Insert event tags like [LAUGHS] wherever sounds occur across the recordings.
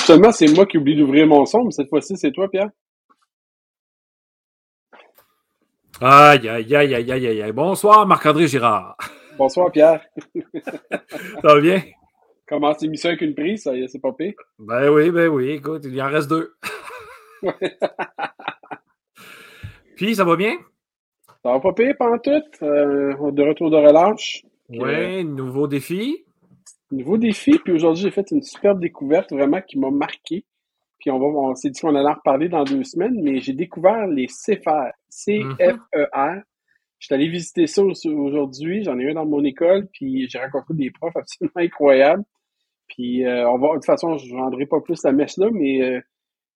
Actuellement, c'est moi qui oublie d'ouvrir mon son, mais cette fois-ci, c'est toi, Pierre. Aïe, aïe, aïe, aïe, aïe, aïe. Bonsoir, Marc-André Girard. Bonsoir, Pierre. [LAUGHS] ça va bien? Commence l'émission avec une prise, ça c'est pas pire? Ben oui, ben oui, écoute, il en reste deux. [LAUGHS] Puis, ça va bien? Ça va pas pire, pendant tout. Euh, de retour de relâche. Oui, nouveau défi. Nouveau défi. Puis aujourd'hui, j'ai fait une superbe découverte vraiment qui m'a marqué. Puis on va, on s'est dit qu'on allait en reparler dans deux semaines, mais j'ai découvert les. C-F-E-R. Je suis allé visiter ça aujourd'hui. J'en ai eu dans mon école, puis j'ai rencontré des profs absolument incroyables. Puis euh, on va, de toute façon, je ne vendrai pas plus la messe là, mais euh,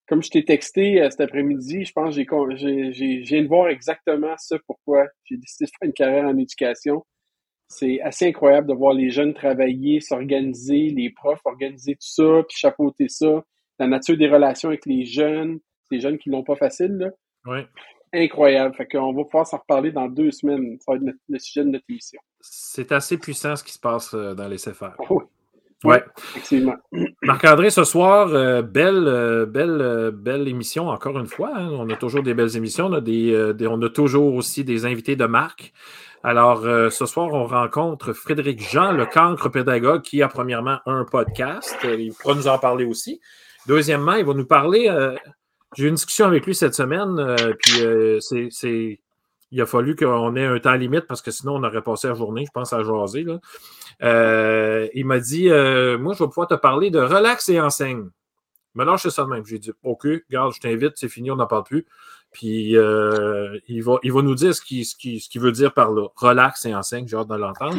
comme je t'ai texté euh, cet après-midi, je pense que j'ai, j'ai, viens de voir exactement ça pourquoi j'ai décidé de faire une carrière en éducation. C'est assez incroyable de voir les jeunes travailler, s'organiser, les profs organiser tout ça, puis chapeauter ça, la nature des relations avec les jeunes, ces jeunes qui l'ont pas facile, là. Oui. Incroyable. Fait qu'on va pouvoir s'en reparler dans deux semaines. Ça va être le sujet de notre émission. C'est assez puissant ce qui se passe dans les CFR. Oui. Oui, effectivement. Marc-André, ce soir, euh, belle, euh, belle, euh, belle émission encore une fois. Hein. On a toujours des belles émissions. On a, des, on a toujours aussi des invités de marque. Alors, ce soir, on rencontre Frédéric Jean, le cancre pédagogue, qui a premièrement un podcast. Il pourra nous en parler aussi. Deuxièmement, il va nous parler. J'ai eu une discussion avec lui cette semaine, puis c'est il a fallu qu'on ait un temps limite parce que sinon on aurait passé la journée, je pense, à jaser. Là. Euh, il m'a dit euh, Moi, je vais pouvoir te parler de relax et enseigne. Mais là, je ça de même. J'ai dit OK, regarde, je t'invite, c'est fini, on n'en parle plus. Puis euh, il, va, il va nous dire ce qu'il ce veut dire par là. Relax et enseigne, j'ai hâte de l'entendre.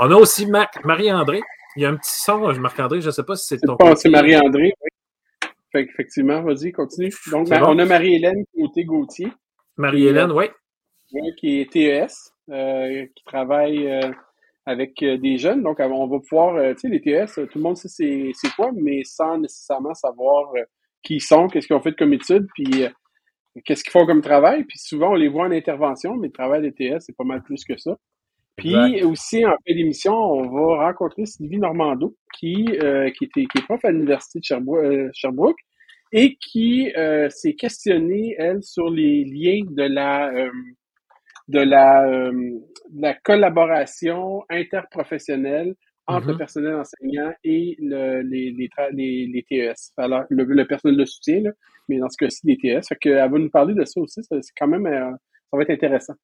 On a aussi Marie-André. Il y a un petit son, Marc-André, je ne sais pas si c'est ton. C'est Marie-André, oui. effectivement, vas-y, continue. Donc, on a Marie-Hélène Côté-Gauthier. Marie-Hélène, oui. Qui est TES, qui travaille avec euh, des jeunes. Donc, on va pouvoir, euh, tu sais, les TS, tout le monde sait c'est quoi, mais sans nécessairement savoir euh, qui ils sont, qu'est-ce qu'ils ont fait comme études, puis qu'est-ce qu'ils font comme travail. Puis souvent, on les voit en intervention, mais le travail des TS, c'est pas mal plus que ça. Puis aussi, en fin d'émission, on va rencontrer Sylvie Normando, qui, qui, était, qui est prof à l'Université de Sherbrooke, et qui s'est questionnée, elle, sur les liens de la de la, euh, de la collaboration interprofessionnelle entre le mm-hmm. personnel enseignant et le, les, les, les, les, TES. Alors, le, personnel de soutien, là, mais dans ce cas-ci, les TES. Fait qu'elle va nous parler de ça aussi. C'est quand même, euh, ça va être intéressant.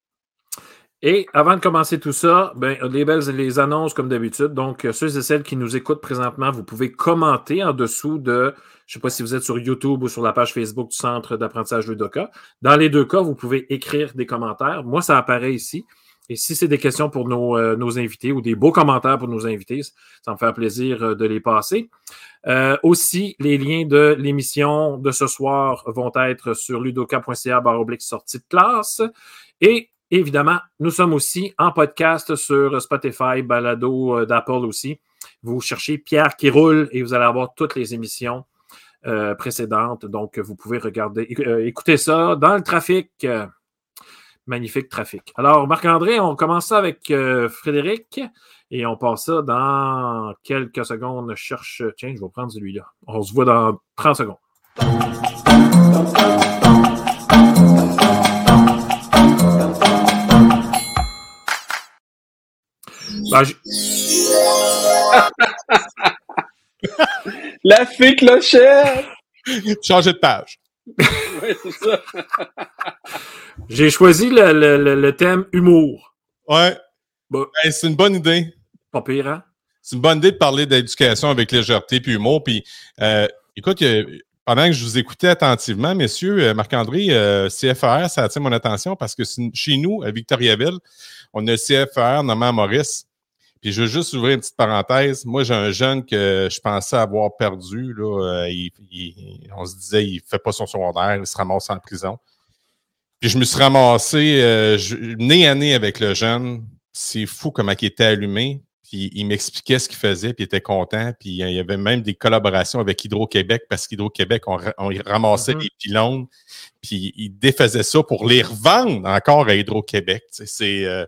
Et avant de commencer tout ça, ben, les belles les annonces comme d'habitude. Donc, ceux et celles qui nous écoutent présentement, vous pouvez commenter en dessous de, je ne sais pas si vous êtes sur YouTube ou sur la page Facebook du Centre d'apprentissage Ludoka. Dans les deux cas, vous pouvez écrire des commentaires. Moi, ça apparaît ici. Et si c'est des questions pour nos, euh, nos, invités ou des beaux commentaires pour nos invités, ça me fait plaisir euh, de les passer. Euh, aussi, les liens de l'émission de ce soir vont être sur ludoka.ca baroblique sortie de classe. Et Évidemment, nous sommes aussi en podcast sur Spotify, Balado euh, d'Apple aussi. Vous cherchez Pierre qui roule et vous allez avoir toutes les émissions euh, précédentes. Donc, vous pouvez regarder, euh, écouter ça dans le trafic. magnifique trafic. Alors, Marc-André, on commence ça avec Frédéric et on passe ça dans quelques secondes. Je cherche. Tiens, je vais prendre celui-là. On se voit dans 30 secondes. Ben, [LAUGHS] La fée clochette! Changer de page. [LAUGHS] oui, c'est ça. J'ai choisi le, thème humour. Ouais. c'est une bonne idée. Pas pire, hein? C'est une bonne idée de parler d'éducation avec légèreté puis humour. Puis, euh, écoute, pendant que je vous écoutais attentivement, messieurs, euh, Marc-André, euh, CFR, ça attire mon attention parce que chez nous, à Victoriaville, on a CFR nommé Maurice. Puis je veux juste ouvrir une petite parenthèse. Moi, j'ai un jeune que je pensais avoir perdu. Là. Euh, on se disait, il fait pas son secondaire, il se ramasse en prison. Puis je me suis ramassé euh, nez à nez avec le jeune. C'est fou comment il était allumé. Puis il m'expliquait ce qu'il faisait, puis il était content. Puis il y avait même des collaborations avec Hydro-Québec, parce qu'Hydro-Québec, on, ramassait mm-hmm. les pylônes, puis il défaisait ça pour les revendre encore à Hydro-Québec. C'est... Euh,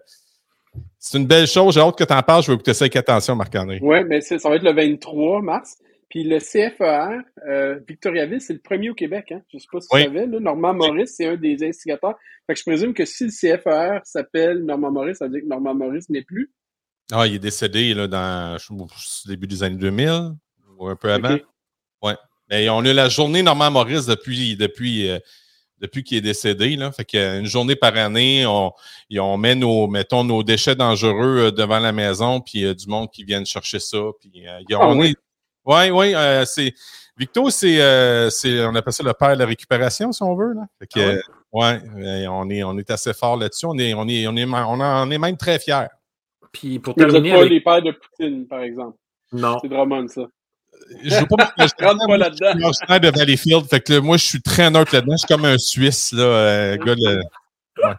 c'est une belle chose. J'ai hâte que tu en parles. Je vais écouter ça avec attention, Marc-André. Oui, mais ça va être le 23 mars. Puis le CFER, euh, Victoriaville, c'est le premier au Québec. Hein? Je ne sais pas si tu savais. Là, Normand Maurice, c'est un des instigateurs. Fait que je présume que si le CFER s'appelle Normand Maurice, ça veut dire que Normand Maurice n'est plus. Ah, il est décédé là, dans le début des années 2000 ou un peu avant. Ouais. Mais on a la journée Normand Maurice depuis, depuis, euh, depuis qu'il est décédé. Là. Fait qu'une journée par année, on, on met nos, mettons, nos déchets dangereux euh, devant la maison, puis il y a du monde qui vient chercher ça. Puis, ah on oui? Oui, oui, euh, c'est. Victo, c'est, euh, c'est, on appelle ça le père de la récupération, si on veut. Là. Fait que, ah ouais? Euh, on, est, on est assez fort là-dessus. On est, on est, on est, on est même très fiers. Puis pour terminer. Vous pas les pères de Poutine, par exemple. Non. C'est Drummond, ça. Je veux pas me [LAUGHS] rentre pas là-dedans. Je suis de Valleyfield. Fait que moi, je suis très neutre là-dedans. Je suis comme un Suisse, là, gars de... ouais.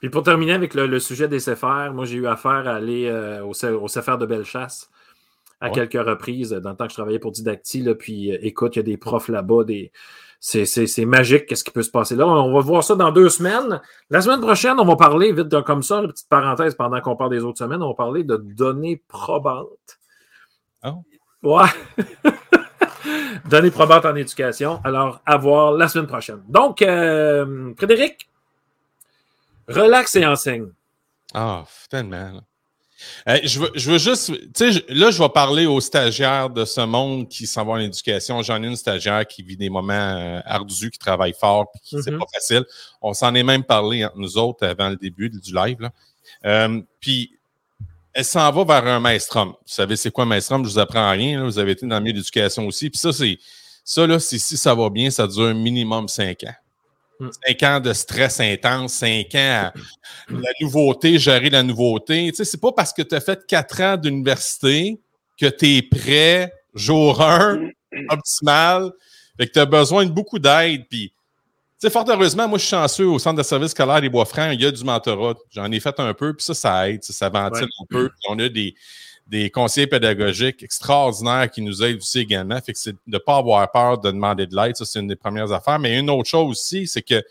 Puis pour terminer avec le, le, sujet des CFR, moi, j'ai eu affaire à aller au, au CFR de Bellechasse à quelques reprises dans le temps que je travaillais pour Didacti. Là, puis euh, écoute, il y a des profs là-bas, des... c'est magique, qu'est-ce qui peut se passer là. On va voir ça dans deux semaines. La semaine prochaine, on va parler, vite comme ça, une petite parenthèse pendant qu'on parle des autres semaines, on va parler de données probantes. Oh. Ouais. [LAUGHS] données probantes en éducation. Alors, à voir la semaine prochaine. Donc, euh, Frédéric, relax et enseigne. Ah, oh, tellement je, veux, je veux juste, tu sais, là, je vais parler aux stagiaires de ce monde qui s'en vont à l'éducation. J'en ai une stagiaire qui vit des moments euh, ardus, qui travaille fort, puis qui c'est mm-hmm. pas facile. On s'en est même parlé entre nous autres avant le début du live. Là. Euh, puis, elle s'en va vers un maestrum. Vous savez, c'est quoi un maestrum? Je vous apprends rien. Vous avez été dans le milieu d'éducation aussi. Puis ça, c'est ça, là, si ça va bien, ça dure minimum cinq ans. Hmm. Cinq ans de stress intense, cinq ans à la nouveauté, gérer la nouveauté. Tu sais, c'est pas parce que tu as fait quatre ans d'université que tu es prêt, jour un, optimal, et que tu as besoin de beaucoup d'aide. Puis, sais, fort heureusement, moi, je suis chanceux au centre de service scolaire des Bois-Francs, il y a du mentorat. J'en ai fait un peu, puis ça, ça aide, ça, ventile un peu. on a des, des conseillers pédagogiques extraordinaires qui nous aident aussi également. Fait que c'est de ne pas avoir peur de demander de l'aide. Ça, c'est une des premières affaires. Mais une autre chose aussi, c'est que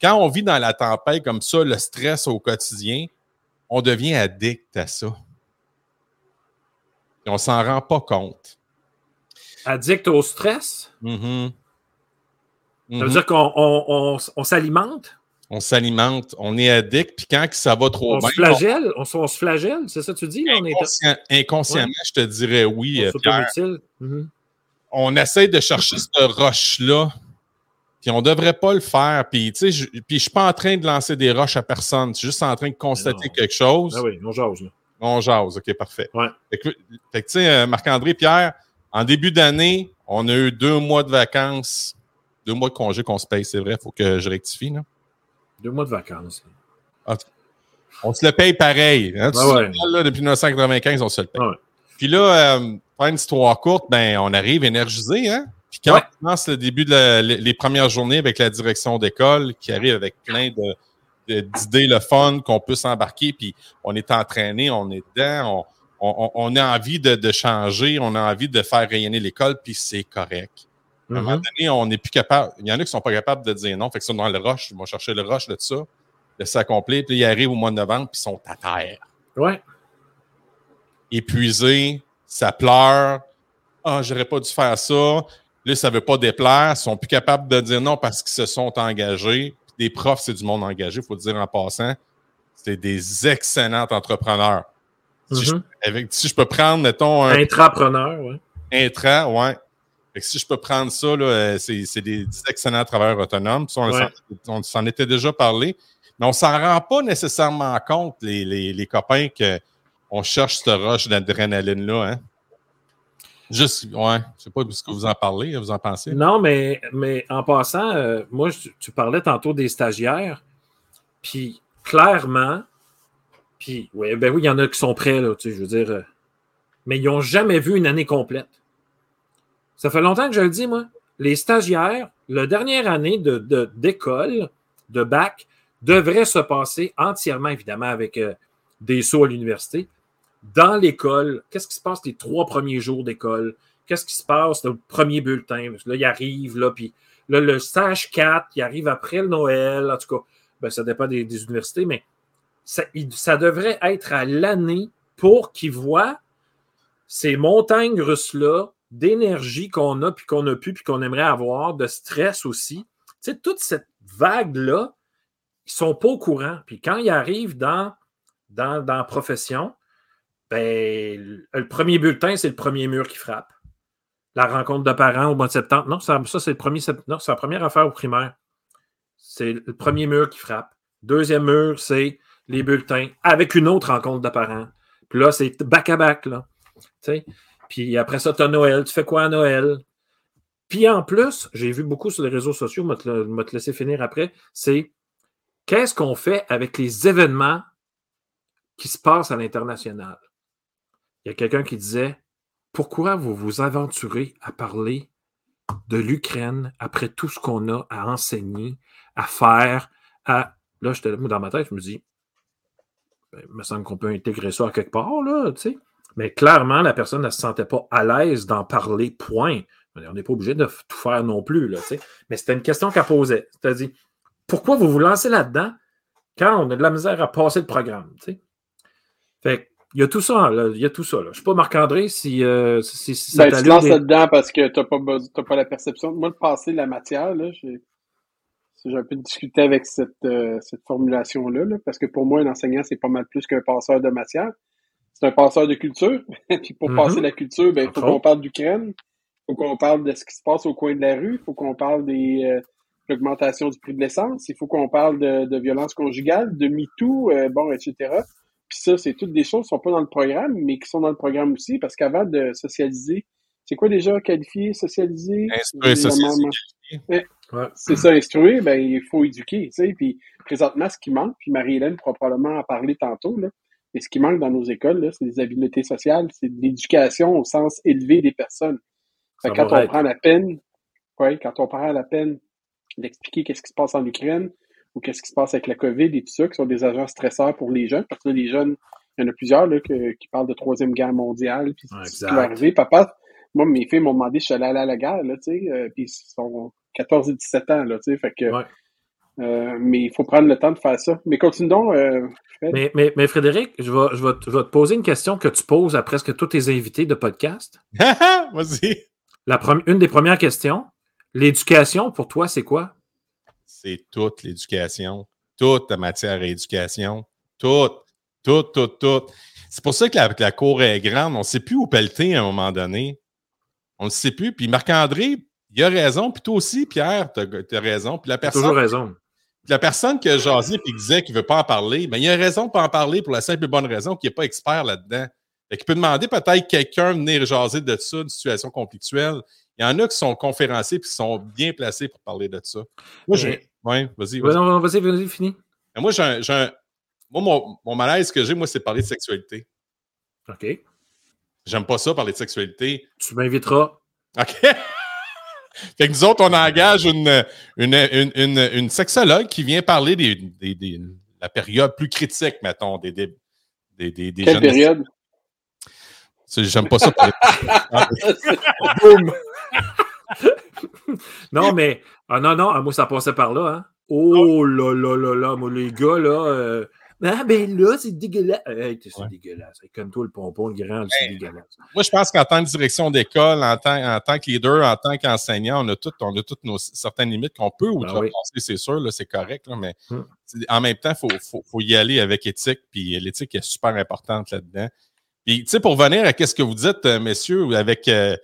quand on vit dans la tempête comme ça, le stress au quotidien, on devient addict à ça. Et on s'en rend pas compte. Addict au stress? Ça veut dire qu'on on s'alimente? on s'alimente, on est addict, puis quand ça va trop on bien. Se flagelle, on, se flagelle, c'est ça que tu dis? Inconsciemment, je te dirais oui, Pierre. Mm-hmm. On essaie de chercher [LAUGHS] ce rush-là, puis on ne devrait pas le faire. Puis, tu sais, je ne suis pas en train de lancer des rushs à personne. Je suis juste en train de constater quelque chose. Ah oui, on jase. Là. On jase, OK, parfait. Ouais. Fait que, tu sais, euh, Marc-André, Pierre, en début d'année, on a eu deux mois de vacances, deux mois de congé qu'on se paye, c'est vrai, il faut que je rectifie. Là. Deux mois de vacances. Ah, on se le paye pareil. Hein? là, depuis 1995, on se le paye. Puis là, euh, pour une histoire courte, ben, on arrive énergisé. Hein? Puis quand on commence le début de les premières journées avec la direction d'école, qui arrive avec plein de, d'idées, le fun, qu'on peut s'embarquer, puis on est entraîné, on est dedans, on, on, a envie de, de, changer, on a envie de faire rayonner l'école, puis c'est correct. À un moment mm-hmm. donné, on n'est plus capable. Il y en a qui ne sont pas capables de dire non. Fait que sont dans le rush. Ils vont chercher le rush de ça, de s'accomplir. Puis ils arrivent au mois de novembre, puis ils sont à terre. Ouais. Épuisés, ça pleure. Ah, j'aurais pas dû faire ça. Là, ça ne veut pas déplaire. Ils sont plus capables de dire non parce qu'ils se sont engagés. des profs, c'est du monde engagé, il faut le dire en passant. C'est des excellents entrepreneurs. si, je, mm-hmm. avec, si, je, peux prendre, mettons, un. Intrapreneur, oui. Intra, ouais si je peux prendre ça, euh, c'est des, excellents travailleurs autonomes. On, s'en était déjà parlé, mais on ne s'en rend pas nécessairement compte, les, les, copains, qu'on cherche ce rush d'adrénaline-là. Hein? Juste, ouais, je sais pas ce que vous en parlez, vous en pensez. Non, mais, mais en passant, euh, moi, tu parlais tantôt des stagiaires, puis clairement, puis, ouais, ben oui, il y en a qui sont prêts, là, tu sais, je veux dire, euh, mais ils n'ont jamais vu une année complète. Ça fait longtemps que je le dis, moi. Les stagiaires, la dernière année d'école, de, de, bac, devrait se passer entièrement, évidemment, avec euh, des sauts à l'université. Dans l'école, qu'est-ce qui se passe les trois premiers jours d'école? Qu'est-ce qui se passe le premier bulletin? Là, il arrive, là, puis là, le stage 4, il arrive après le Noël. En tout cas, ben, ça dépend des, universités, mais ça, ça devrait être à l'année pour qu'ils voient ces montagnes russes-là d'énergie qu'on a, puis qu'on a pu, puis qu'on aimerait avoir, de stress aussi. Tu sais, toute cette vague-là, ils ne sont pas au courant. Puis quand ils arrivent dans, dans, la profession, ben, le premier bulletin, c'est le premier mur qui frappe. La rencontre de parents au mois de septembre. Non, ça, c'est le premier Non, c'est la première affaire au primaire. C'est le premier mur qui frappe. Deuxième mur, c'est les bulletins avec une autre rencontre de parents. Puis là, c'est back-à-back. Là. Puis après ça, tu as Noël. Tu fais quoi à Noël? Puis en plus, j'ai vu beaucoup sur les réseaux sociaux, je vais te laisser finir après, c'est qu'est-ce qu'on fait avec les événements qui se passent à l'international? Il y a quelqu'un qui disait Pourquoi vous vous aventurez à parler de l'Ukraine après tout ce qu'on a à enseigner, à faire, à. Là, j'étais dans ma tête, je me dis ben, il me semble qu'on peut intégrer ça à quelque part, là, tu sais. Mais clairement, la personne ne se sentait pas à l'aise d'en parler, point. On n'est pas obligé de tout faire non plus, là. Mais c'était une question qu'elle posait. C'est-à-dire, pourquoi vous vous lancez là-dedans quand on a de la misère à passer le programme? Fait il y a tout ça, là. il y a tout ça. Là. Je ne sais pas, Marc-André, si, euh, si, si ça ben, Tu lances là-dedans parce que tu n'as pas, pas la perception. Moi, le passé, la matière, là, j'ai j'ai un peu discuté avec cette, euh, cette formulation-là, là, parce que pour moi, un enseignant, c'est pas mal plus qu'un passeur de matière. C'est un passeur de culture. [LAUGHS] Puis pour passer mm-hmm. la culture, ben, il faut qu'on parle d'Ukraine, il faut qu'on parle de ce qui se passe au coin de la rue, il faut qu'on parle des euh, l'augmentation du prix de l'essence, il faut qu'on parle de, de violence conjugale, de MeToo, euh, bon, etc. Puis ça, c'est toutes des choses qui sont pas dans le programme, mais qui sont dans le programme aussi, parce qu'avant de socialiser, c'est quoi déjà qualifier, socialiser? C'est ça, instruire, ben, il faut éduquer, tu sais. Puis présentement, ce qui manque, puis Marie-Hélène pourra probablement en parler tantôt, là, mais ce qui manque dans nos écoles, c'est des habiletés sociales, c'est de l'éducation au sens élevé des personnes. Fait quand on prend la peine, ouais, quand on prend la peine d'expliquer qu'est-ce qui se passe en Ukraine ou qu'est-ce qui se passe avec la COVID et tout ça, qui sont des agents stresseurs pour les jeunes, parce que les jeunes, il y en a plusieurs là, qui parlent de troisième guerre mondiale, puis ce qui va arriver. Papa, moi, mes filles m'ont demandé si je suis allé à la guerre, là, tu sais, euh, puis ils sont 14 et 17 ans, là, tu sais, fait que... Euh, mais il faut prendre le temps de faire ça. Mais continuons. Euh, mais, mais, mais, Frédéric, je vais, je, vais, je vais, te poser une question que tu poses à presque tous tes invités de podcast. [LAUGHS] Vas-y. une des premières questions. L'éducation, pour toi, c'est quoi? C'est toute l'éducation. Toute la matière à éducation. Toute. Toute, toute, toute. C'est pour ça que la, cour est grande. On ne sait plus où pelleter à un moment donné. On ne sait plus. Puis Marc-André, il a raison. Puis toi aussi, Pierre, tu as, raison. Puis la personne. Toujours raison. La personne qui a jasé et qui disait qu'il ne veut pas en parler, bien, il a raison de ne pas en parler pour la simple et bonne raison qu'il n'est pas expert là-dedans. Il peut demander peut-être quelqu'un de venir jaser de ça, d'une situation conflictuelle. Il y en a qui sont conférenciers et qui sont bien placés pour parler de ça. Moi, j'ai. Oui, vas-y. Vas-y, vas-y, fini. Moi, j'ai un, moi, mon, malaise que j'ai, moi, c'est parler de sexualité. OK. J'aime pas ça, parler de sexualité. Tu m'inviteras. OK. [LAUGHS] fait que nous autres, on engage une, une, une, une, sexologue qui vient parler des, des, des, la période plus critique, mettons, des, des, des, des Quelle période? J'aime pas ça. [LAUGHS] Boum! non, mais. Ah non, non, moi, ça passait par là. Hein. Oh là là là là, moi, les gars, là. Euh, ah, ben là, c'est dégueulasse. Hey, c'est dégueulasse? Comme toi, le pompon, le grand, c'est ben, dégueulasse. Moi, je pense qu'en tant que direction d'école, en tant, en tant que leader, en tant qu'enseignant, on a toutes on a toutes nos certaines limites qu'on peut ben outrepasser, c'est sûr, c'est correct, là, mais hum. en même temps, il faut, faut, faut, y aller avec éthique, puis l'éthique est super importante là-dedans. Puis, tu sais, pour venir à ce que vous dites, euh, messieurs, avec euh,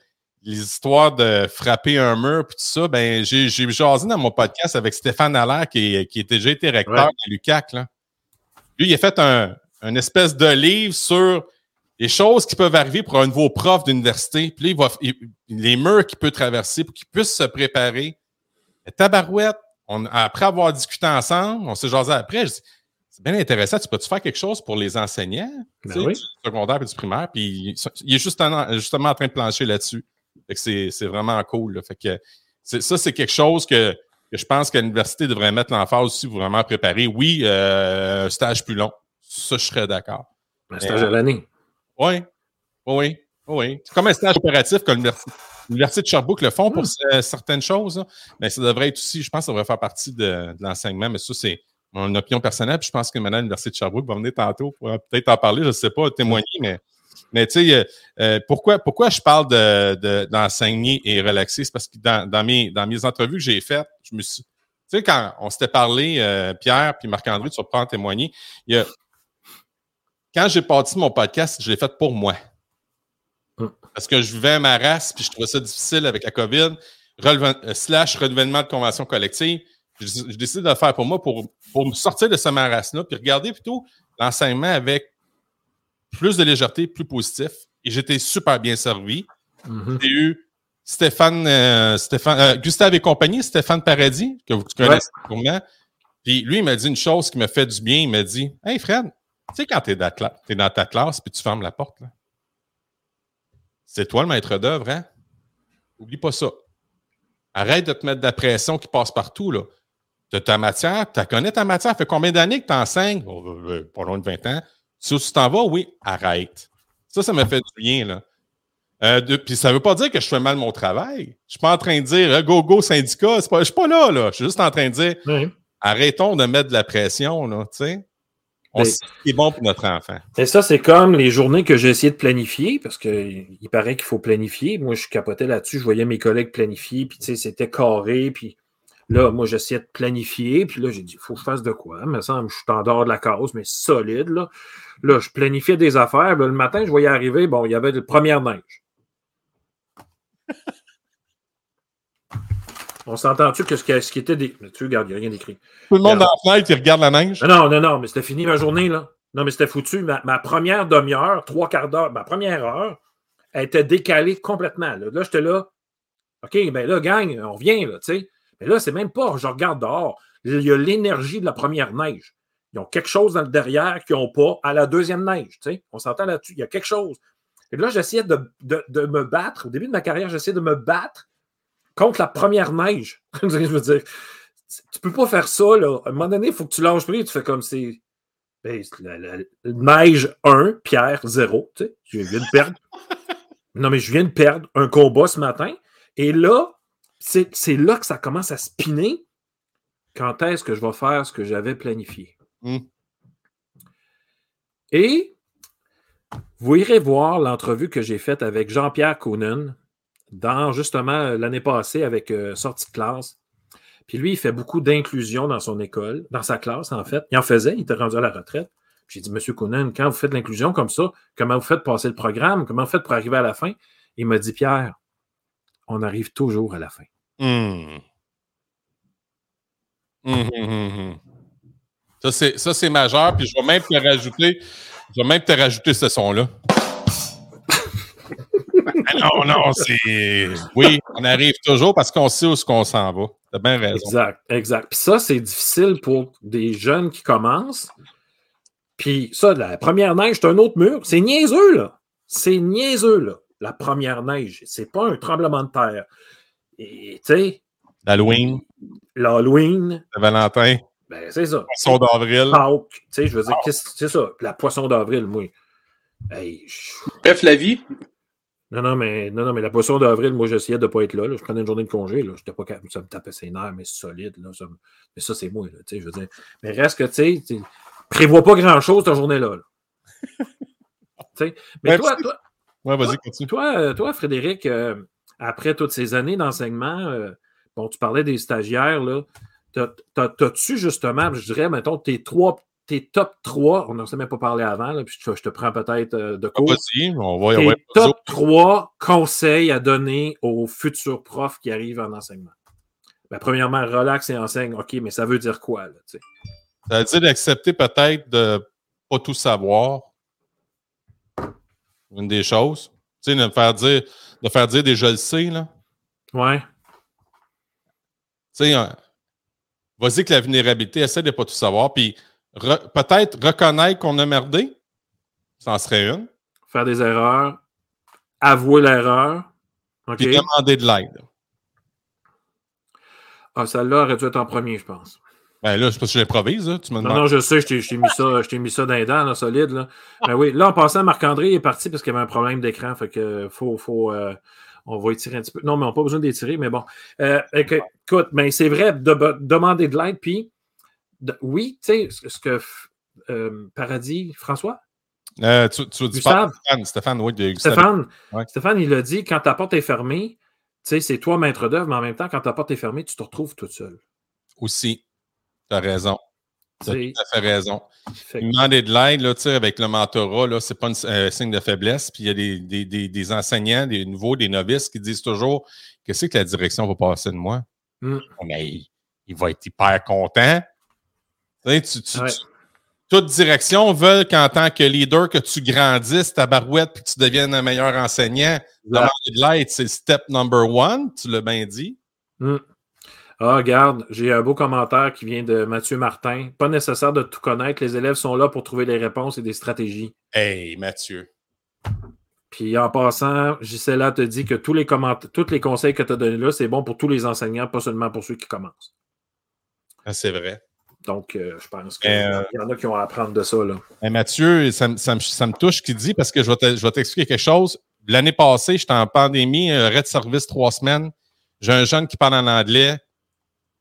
les histoires de frapper un mur, puis tout ça, ben, j'ai jasé dans mon podcast avec Stéphane Allaire, qui, qui était déjà été recteur de l'UCAC, là. Lui, il a fait un, espèce de livre sur les choses qui peuvent arriver pour un nouveau prof d'université. Puis là, il va, les murs qu'il peut traverser pour qu'il puisse se préparer. Et tabarouette, on, après avoir discuté ensemble, on s'est jasé après. c'est bien intéressant. Tu peux-tu faire quelque chose pour les enseignants, ben oui. du secondaire et du primaire? Puis il est justement, justement en train de plancher là-dessus. c'est, vraiment cool. Fait que ça, c'est quelque chose que je pense que l'université devrait mettre l'emphase aussi pour vraiment préparer. Oui, euh, un stage plus long. Ça, je serais d'accord. Un stage à l'année. Oui, oui, oui. C'est comme un stage opératif que l'Université de Sherbrooke le font pour hmm. certaines choses. Mais ça devrait être aussi, je pense que ça devrait faire partie de, l'enseignement. Mais ça, c'est mon opinion personnelle. Puis je pense que maintenant, l'Université de Sherbrooke va venir tantôt pour peut-être en parler. Je ne sais pas, témoigner, mais Mais tu sais, euh, pourquoi, pourquoi je parle d'enseigner de, et relaxer? C'est parce que dans, dans, mes, dans mes entrevues que j'ai faites, je me suis. Tu sais, quand on s'était parlé, euh, Pierre puis Marc-André, tu pas en témoigner, il y a, quand j'ai parti mon podcast, je l'ai fait pour moi. Hum. Parce que je vivais ma race, puis je trouvais ça difficile avec la COVID, euh, slash renouvellement de convention collective. Je, décide de le faire pour moi, pour, pour me sortir de ce maras-là, puis regarder plutôt l'enseignement avec plus de légèreté, plus positif. Et j'étais super bien servi. Mm-hmm. J'ai eu Stéphane, euh, Stéphane euh, Gustave et compagnie, Stéphane Paradis, que vous connaissez pour moi. Puis lui, il m'a dit une chose qui me fait du bien. Il m'a dit Hey Fred, tu sais, quand tu es, dans ta classe puis tu fermes la porte, c'est toi le maître d'œuvre, hein? Oublie pas ça. Arrête de te mettre de la pression qui passe partout. Là. Tu as ta matière, tu connais ta matière. Ça fait combien d'années que tu enseignes? Euh, pas loin de 20 ans. Si tu t'en vas, oui, arrête. Ça, ça me fait du bien. Là. Euh, puis ça ne veut pas dire que je fais mal mon travail. Je ne suis pas en train de dire go, go, syndicat. je ne suis pas là, là. Je suis juste en train de dire arrêtons de mettre de la pression. Là, On sait ce bon pour notre enfant. Et ça, c'est comme les journées que j'ai essayé de planifier, parce qu'il paraît qu'il faut planifier. Moi, je capotais là-dessus, je voyais mes collègues planifier, puis c'était carré, puis Là, moi, j'essayais de planifier, puis là, j'ai dit, il faut que je fasse de quoi? Il me semble je suis en dehors de la cause, mais solide. Là, là je planifiais des affaires. le matin, je voyais arriver, bon, il y avait de première neige. [LAUGHS] On s'entend-tu que ce qui était des. Tu regardes, il n'y a rien d'écrit. Tout le monde dans la fenêtre, il regarde la neige. Non, non, non, mais c'était fini ma journée, là. Non, mais c'était foutu. Ma, première demi-heure, trois quarts d'heure, ma première heure, elle était décalée complètement. Là, là j'étais là. OK, ben là, gang, on revient, là, tu sais. Mais là, c'est même pas, je regarde dehors. Il y a l'énergie de la première neige. Ils ont quelque chose dans le derrière qu'ils n'ont pas à la deuxième neige. On s'entend là-dessus. Il y a quelque chose. Et là, j'essayais de, de, me battre. Au début de ma carrière, j'essayais de me battre contre la première neige. [LAUGHS] je veux dire, tu peux pas faire ça. Là. À un moment donné, il faut que tu lâches pris. Tu fais comme c'est. Ben, neige 1, pierre 0. Tu sais, je viens de perdre. [LAUGHS] non, mais je viens de perdre un combat ce matin. Et là, c'est là que ça commence à spinner. Quand est-ce que je vais faire ce que j'avais planifié? Hmm. Et vous irez voir l'entrevue que j'ai faite avec Jean-Pierre Kounen dans justement l'année passée avec euh, Sortie de classe. Puis lui, il fait beaucoup d'inclusion dans son école, dans sa classe, en fait. Il en faisait, il était rendu à la retraite. J'ai dit, Monsieur Kounen, quand vous faites l'inclusion comme ça, comment vous faites passer le programme? Comment vous faites pour arriver à la fin? Il m'a dit, Pierre, on arrive toujours à la fin. Mmh. Mmh, mmh, ça, c'est majeur. Puis je vais même te rajouter, je vais même te rajouter ce son-là. [LAUGHS] non, non, c'est. Oui, on arrive toujours parce qu'on sait où est-ce qu'on s'en va. T'as bien raison. Exact, exact. Puis ça, c'est difficile pour des jeunes qui commencent. Puis ça, la première neige, c'est un autre mur. C'est niaiseux, là. C'est niaiseux, là. La première neige. C'est pas un tremblement de terre. Et, tu sais. L'Halloween. L'Halloween. Le Valentin. Ben, c'est ça. Poisson d'avril. Tu sais, je veux dire, c'est ça? La poisson d'avril, moi. Hey, Bref, la vie. Non, non, mais, non, non, mais la poisson d'avril, moi, j'essayais de ne pas être là, Je prenais une journée de congé. Là. Pas, ça me tapait ses nerfs, mais solide. Là. mais ça, c'est moi. Là, je veux dire. Mais reste que, tu sais, prévois pas grand-chose ta journée-là. [LAUGHS] mais ben, toi, toi, ouais, vas-y, continue. Toi, toi, Frédéric, euh, après toutes ces années d'enseignement, euh, bon, tu parlais des stagiaires, là. T'as-tu justement, je dirais, mettons, tes trois, tes top 3, on n'en s'est même pas parlé avant, là, puis je, te prends peut-être euh, de cours. on va, tes top 3 conseils à donner aux futurs profs qui arrivent en enseignement. Ben, premièrement, relax et enseigne. OK, mais ça veut dire quoi? Là, ça veut dire d'accepter peut-être de pas tout savoir. Une des choses. Tu sais, de faire dire de faire dire des je le sais, là. Ouais. Tu sais, vas-y que la vulnérabilité, essaie de ne pas tout savoir, puis peut-être reconnaître qu'on a merdé, ça en serait une. Faire des erreurs, avouer l'erreur. Puis demander de l'aide. Ah, celle-là aurait dû être en premier, je pense. Ben là, c'est parce que j'improvise, tu me Non, non, je sais, je t'ai mis ça, je mis ça dans les dents, là, solide. Là. Ben oui, là, en passant, Marc-André est parti parce qu'il y avait un problème d'écran. Fait que faut, faut euh, on va étirer un petit peu. Non, mais on n'a pas besoin d'étirer, mais bon. Euh, écoute, mais c'est vrai, de, demander de l'aide, puis oui, tu sais, ce que euh, Paradis, François? Euh, tu, tu, Gustave? Stéphane, Stéphane, oui, de Gustave. Stéphane, Ouais. Stéphane, il a dit quand ta porte est fermée, tu sais, c'est toi maître d'œuvre, mais en même temps, quand ta porte est fermée, tu te retrouves toute seule. Aussi. Tu as raison. Tu as tout à fait raison. Demander de l'aide, là, tu sais, avec le mentorat, là, c'est pas un euh, signe de faiblesse. Puis il y a des, des, des, des enseignants, des nouveaux, des novices qui disent toujours Qu'est-ce que la direction va passer de moi? Mm. Mais il, il va être hyper content. Tu sais, tu- tu- Ouais. tu- toute direction veut qu'en tant que leader, que tu grandisses ta barouette puis que tu deviennes un meilleur enseignant. Demander de l'aide, c'est le step number one, tu l'as bien dit. Hmm. Ah, regarde, j'ai un beau commentaire qui vient de Mathieu Martin. Pas nécessaire de tout connaître. Les élèves sont là pour trouver des réponses et des stratégies. Hey, Mathieu. Puis en passant, Gisela te dit que tous les, tous les conseils que tu as donnés là, c'est bon pour tous les enseignants, pas seulement pour ceux qui commencent. Ah, c'est vrai. Donc, euh, je pense qu'il Euh, y en a qui ont à apprendre de ça. Là. Mathieu, ça, me- ça ça me touche ce qu'il dit parce que je vais t'expliquer quelque chose. L'année passée, j'étais en pandémie, arrêt de service trois semaines. J'ai un jeune qui parle en anglais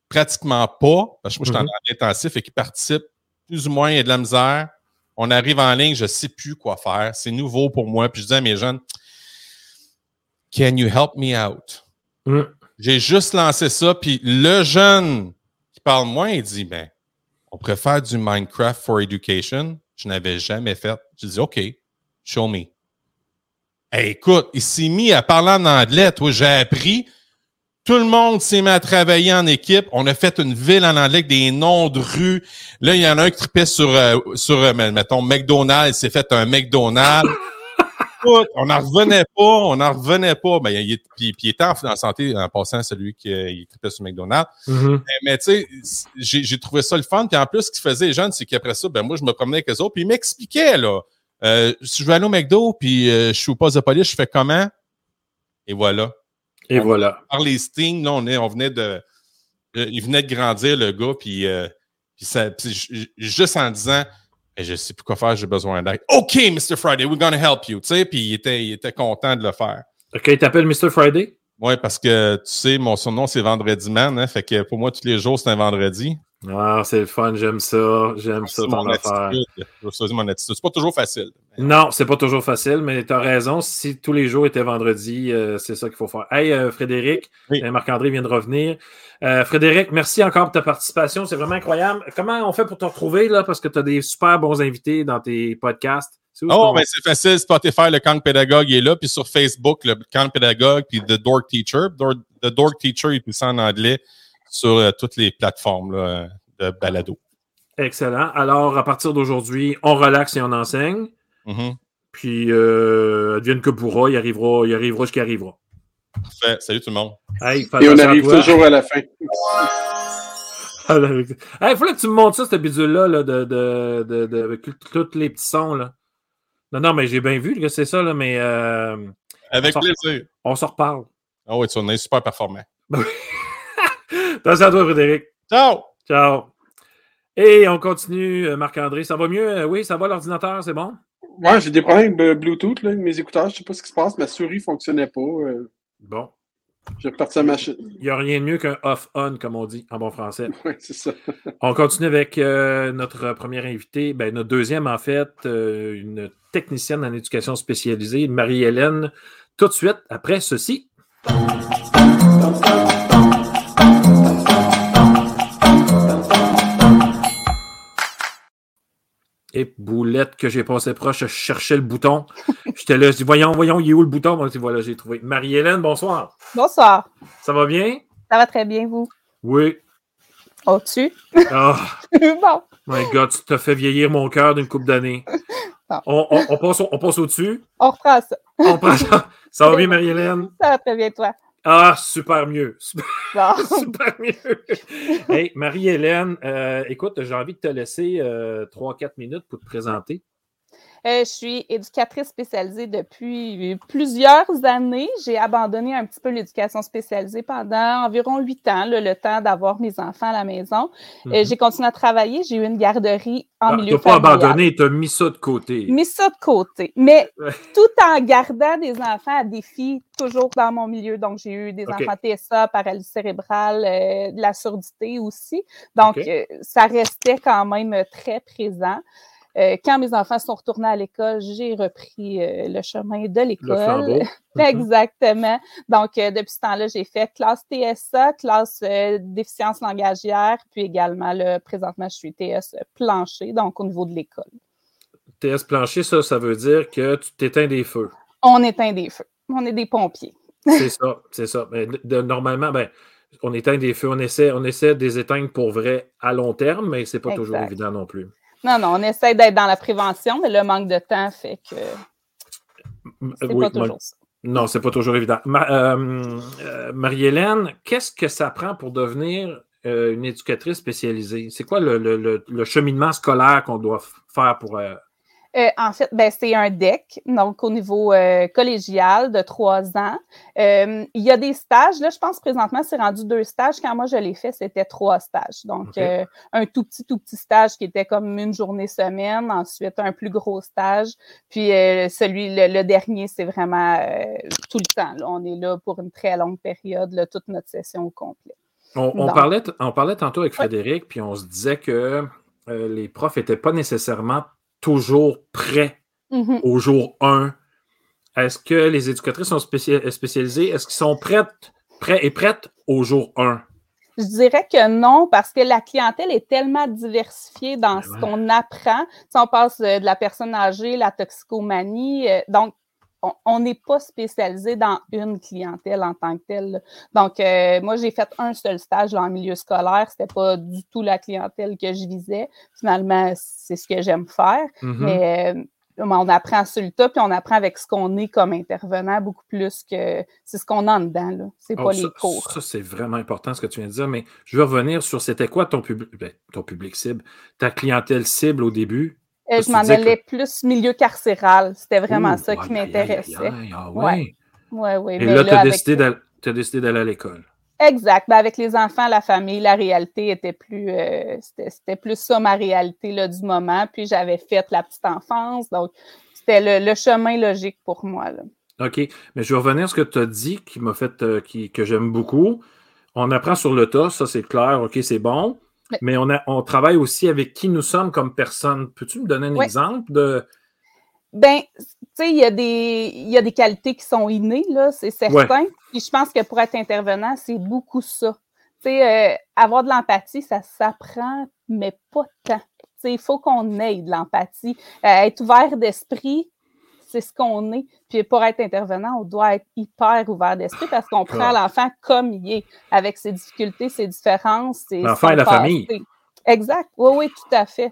pratiquement pas, parce que moi, je suis en Mhm. intensif et qui participe plus ou moins, il y a de la misère. On arrive en ligne, je ne sais plus quoi faire. C'est nouveau pour moi. Puis je dis à mes jeunes, Can you help me out? Mm. J'ai juste lancé ça, puis le jeune qui parle moins, il dit, ben, on préfère du Minecraft for Education. Je n'avais jamais fait. Je dis, OK, show me. Hey, écoute, il s'est mis à parler en anglais. Toi, j'ai appris. Tout le monde s'est mis à travailler en équipe. On a fait une ville en anglais avec des noms de rues. Là, il y en a un qui tripait sur, euh, sur euh, mettons, McDonald's. Il s'est fait un McDonald's. [LAUGHS] On n'en revenait pas. On n'en revenait pas. Ben, il, puis, puis il était en, en santé en passant celui qui euh, il tripait sur McDonald's. Mhm. Mais, mais tu sais, j'ai trouvé ça le fun. Puis en plus, ce qu'il faisait les jeunes, c'est qu'après ça, ben moi, je me promenais avec eux autres. Puis ils m'expliquaient, là. Euh, si je vais aller au McDo, puis euh, je suis au poste de police, je fais comment? Et voilà. Et voilà. Par les Stings, là, on, est, on venait de. euh, il venait de grandir, le gars, puis, euh, puis ça, puis juste en disant Eh, Je sais plus quoi faire, j'ai besoin d'aide. OK, Mr. Friday, we're gonna help you. Tu sais, puis il était, il était content de le faire. OK, il t'appelle Mr. Friday? Oui, parce que tu sais, mon surnom, c'est Vendredi Man. Hein, fait que pour moi, tous les jours, c'est un vendredi. Ah, c'est le fun, j'aime ça. J'aime ça, C'est ton mon affaire. Je mon attitude. C'est pas toujours facile. Non, c'est pas toujours facile, mais tu as raison. Si tous les jours étaient vendredi, euh, c'est ça qu'il faut faire. Hey, euh, Frédéric, Oui. euh, Marc-André vient de revenir. Frédéric, merci encore pour ta participation. C'est vraiment incroyable. Comment on fait pour te retrouver, là? Parce que tu as des super bons invités dans tes podcasts? Oh, qu'on- ben c'est facile. Spotify, le camp pédagogue est là. Puis sur Facebook, le camp pédagogue, puis The Dork Teacher. The Dork Teacher, il est ça en anglais sur euh, toutes les plateformes là, de balado. Excellent. Alors, à partir d'aujourd'hui, on relaxe et on enseigne. Mhm. Puis, euh, advienne que pourra, il arrivera, il arrivera ce qui arrivera. Parfait. Salut tout le monde. Hey, Et on à arrive toujours à la fin. Il [LAUGHS] hey, fallait que tu me montres ça, cette bidule-là, là, de, de, de, de- avec tous les petits sons. Là. Non, non, mais j'ai bien vu que c'est ça, là, mais euh, Avec On plaisir. on s'en reparle. Ah oui, tu en es super performant. [LAUGHS] Attention à toi, Frédéric. Ciao! Ciao. Et on continue, euh, Marc-André. Ça va mieux? Euh, Oui, ça va, l'ordinateur, c'est bon? Ouais, j'ai des problèmes de Bluetooth, là, avec mes écouteurs. Je sais pas ce qui se passe. Ma souris fonctionnait pas. euh, Bon. j'ai reparti à ma machine. Il n'y a rien de mieux qu'un off-on, comme on dit en bon français. [LAUGHS] Ouais, c'est ça. On continue avec euh, notre première invitée, ben, notre deuxième en fait, euh, une technicienne en éducation spécialisée, Marie-Hélène, tout de suite après ceci. Et boulette que j'ai passé proche, je cherchais le bouton. J'étais là, je dis voyons, voyons, il est où le bouton? Dis, voilà, j'ai trouvé. Marie-Hélène, bonsoir. Bonsoir. Ça va bien? Ça va très bien, vous? Oui. Oh-tu? Ah. [LAUGHS] bon. My God, tu t'as fait vieillir mon cœur d'une couple d'années. [LAUGHS] Bon. On, on- on passe, on passe au-dessus? On reprend ça. On prend ça. Ça va bien, [LAUGHS] Marie-Hélène? Ça va très bien, toi. Ah, super mieux. [LAUGHS] Super, mieux. Hey, Marie-Hélène, euh, écoute, j'ai envie de te laisser 3-4 minutes pour te présenter. Euh, je suis éducatrice spécialisée depuis plusieurs années. J'ai abandonné un petit peu l'éducation spécialisée pendant environ huit ans, là, le temps d'avoir mes enfants à la maison. Euh, Mhm. j'ai continué à travailler. J'ai eu une garderie en Ah, milieu t'as pas familial. abandonné, tu as mis ça de côté. mis ça de côté. Mais [LAUGHS] tout en gardant des enfants à défi toujours dans mon milieu. Donc, j'ai eu des enfants TSA, paralysie cérébrale, euh, de la surdité aussi. Donc, euh, ça restait quand même euh, très présent. Euh, quand mes enfants sont retournés à l'école, j'ai repris euh, le chemin de l'école. [LAUGHS] Exactement. Donc, depuis ce temps-là, j'ai fait classe TSA, classe déficience langagière, puis également, le, présentement, je suis TS plancher, donc au niveau de l'école. TS plancher, ça, ça veut dire que tu t'éteins des feux. On éteint des feux. On est des pompiers. [LAUGHS] c'est ça, c'est ça. Mais normalement, ben, on éteint des feux, on essaie, on essaie de les éteindre pour vrai à long terme, mais c'est pas toujours évident non plus. Non, non, on essaie d'être dans la prévention, mais le manque de temps fait que c'est pas toujours ça. Non, c'est pas toujours évident. Euh, euh, Marie-Hélène, qu'est-ce que ça prend pour devenir euh, une éducatrice spécialisée? C'est quoi le, cheminement scolaire qu'on doit faire pour euh, en fait, ben, c'est un DEC, donc au niveau euh, collégial de trois ans. Euh, il y a des stages. Là, je pense présentement, c'est rendu deux stages. Quand moi, je l'ai fait, c'était trois stages. Donc, un tout petit, tout petit stage qui était comme une journée semaine. Ensuite, un plus gros stage. Puis, celui, le, dernier, c'est vraiment tout le temps. On est là pour une très longue période, là, toute notre session au complet. On, parlait, on parlait tantôt avec Frédéric, puis on se disait que les profs n'étaient pas nécessairement toujours prêts mm-hmm. au jour 1? Est-ce que les éducatrices sont spécialisées? Est-ce qu'ils sont prêtes, prêts et prêtes au jour 1? Je dirais que non, parce que la clientèle est tellement diversifiée dans ben ce qu'on apprend. Si on passe euh, de la personne âgée, la toxicomanie, euh, donc on n'est pas spécialisé dans une clientèle en tant que telle. Donc, euh, moi, j'ai fait un seul stage en milieu scolaire. C'était pas du tout la clientèle que je visais. Finalement, c'est ce que j'aime faire. Mm-hmm. Mais euh, on apprend sur le tas, puis on apprend avec ce qu'on est comme intervenant beaucoup plus que c'est ce qu'on a en dedans. C'est oh, pas les cours. Ça, c'est vraiment important ce que tu viens de dire, mais je veux revenir sur c'était quoi ton, public, ben, ton public cible, ta clientèle cible au début? Je m'en allais plus milieu carcéral. C'était vraiment ça qui m'intéressait. Ah ouais. Ouais, ouais, Et là, tu as, décidé d'aller à l'école. Exact. Ben, avec les enfants, la famille, la réalité était plus. Euh, c'était plus ça ma réalité là, du moment. Puis j'avais fait la petite enfance. Donc, c'était le, chemin logique pour moi. Là. OK. Mais je vais revenir à ce que tu as dit qui m'a fait euh, qui, que j'aime beaucoup. On apprend sur le tas, ça c'est clair, OK, c'est bon. Mais on, a, on travaille aussi avec qui nous sommes comme personne. Peux-tu me donner un exemple de. Ben, tu sais, il y, a des, y a des qualités qui sont innées, là, c'est certain. Puis je pense que pour être intervenant, c'est beaucoup ça. Tu sais, euh, avoir de l'empathie, ça s'apprend, mais pas tant. Tu sais, il faut qu'on ait de l'empathie. Euh, être ouvert d'esprit, c'est ce qu'on est. Puis pour être intervenant, on doit être hyper ouvert d'esprit parce qu'on prend l'enfant comme il est, avec ses difficultés, ses différences. L'enfant et la famille. Exact. Oui, oui, tout à fait.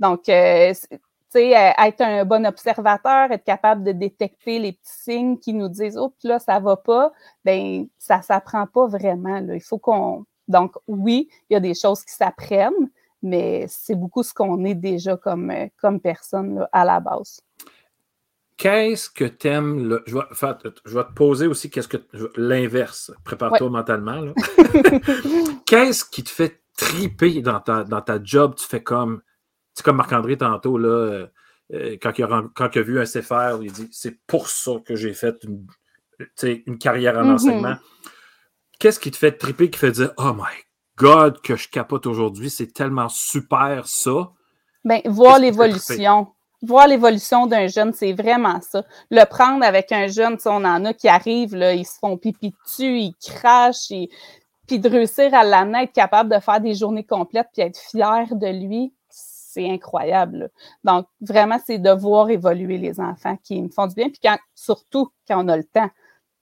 Donc, euh, tu sais, euh, être un bon observateur, être capable de détecter les petits signes qui nous disent Oh, là, ça va pas, ben ça s'apprend pas vraiment. Là. Il faut qu'on. Donc, oui, il y a des choses qui s'apprennent, mais c'est beaucoup ce qu'on est déjà comme, euh, comme personne à la base qu'est-ce que t'aimes le... je, vais, je vais te poser aussi qu'est-ce que l'inverse. Prépare-toi mentalement. [LAUGHS] qu'est-ce qui te fait triper dans ta, dans ta job? Tu fais comme. C'est comme Marc-André tantôt, là, euh, euh, quand, il a, quand il a vu un CFR, il dit c'est pour ça que j'ai fait une, une carrière en mm-hmm. enseignement. Qu'est-ce qui te fait triper, qui fait dire Oh my God, que je capote aujourd'hui, c'est tellement super ça? Ben, voir l'évolution voir l'évolution d'un jeune, c'est vraiment ça. Le prendre avec un jeune, on en a qui arrivent, là, ils se font pipi dessus, ils crachent, puis de réussir à l'amener, être capable de faire des journées complètes, puis être fier de lui, c'est incroyable. Donc, vraiment, c'est de voir évoluer les enfants qui me font du bien, puis quand, surtout quand on a le temps.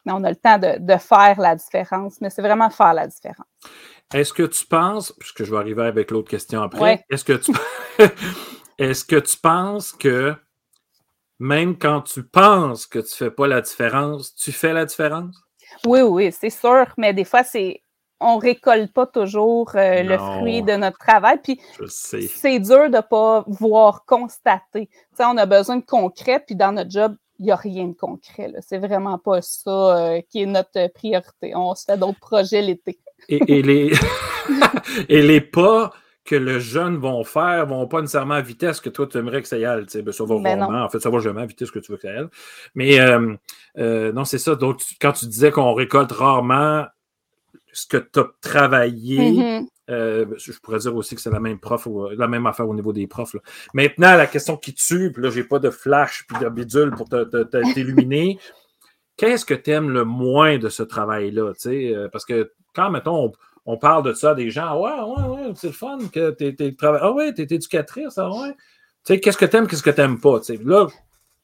On a le temps de, de faire la différence, mais c'est vraiment faire la différence. Est-ce que tu penses, puisque je vais arriver avec l'autre question après, est-ce que tu [LAUGHS] [LAUGHS] Est-ce que tu penses que même quand tu penses que tu ne fais pas la différence, tu fais la différence? Oui, oui, c'est sûr, mais des fois, c'est on récolte pas toujours euh, le fruit de notre travail. Puis c'est dur de ne pas voir constater. on a besoin de concret, puis dans notre job, il n'y a rien de concret. C'est vraiment pas ça euh, qui est notre priorité. On se fait d'autres projets l'été. et, les... [LAUGHS] [LAUGHS] et les pas que le jeune vont faire vont pas nécessairement à vitesse que toi tu aimerais que ça y aille. Ben, ça va ben vraiment. En fait, ça va jamais à vitesse que tu veux que ça aille. Mais euh, euh, non, c'est ça. Donc, quand tu disais qu'on récolte rarement ce que tu as travaillé, mm-hmm. Euh, je pourrais dire aussi que c'est la même prof, la même affaire au niveau des profs. Maintenant, la question qui tue, puis là, j'ai pas de flash puis de bidule pour t'illuminer. Qu'est-ce que tu aimes le moins de ce travail-là? Parce que quand, mettons, on, parle de ça à des gens, ouais, ouais, ouais, c'est le fun que tu es, Ah ouais, tu es éducatrice, ah ouais. Qu'est-ce que tu aimes, qu'est-ce que tu n'aimes pas? Là,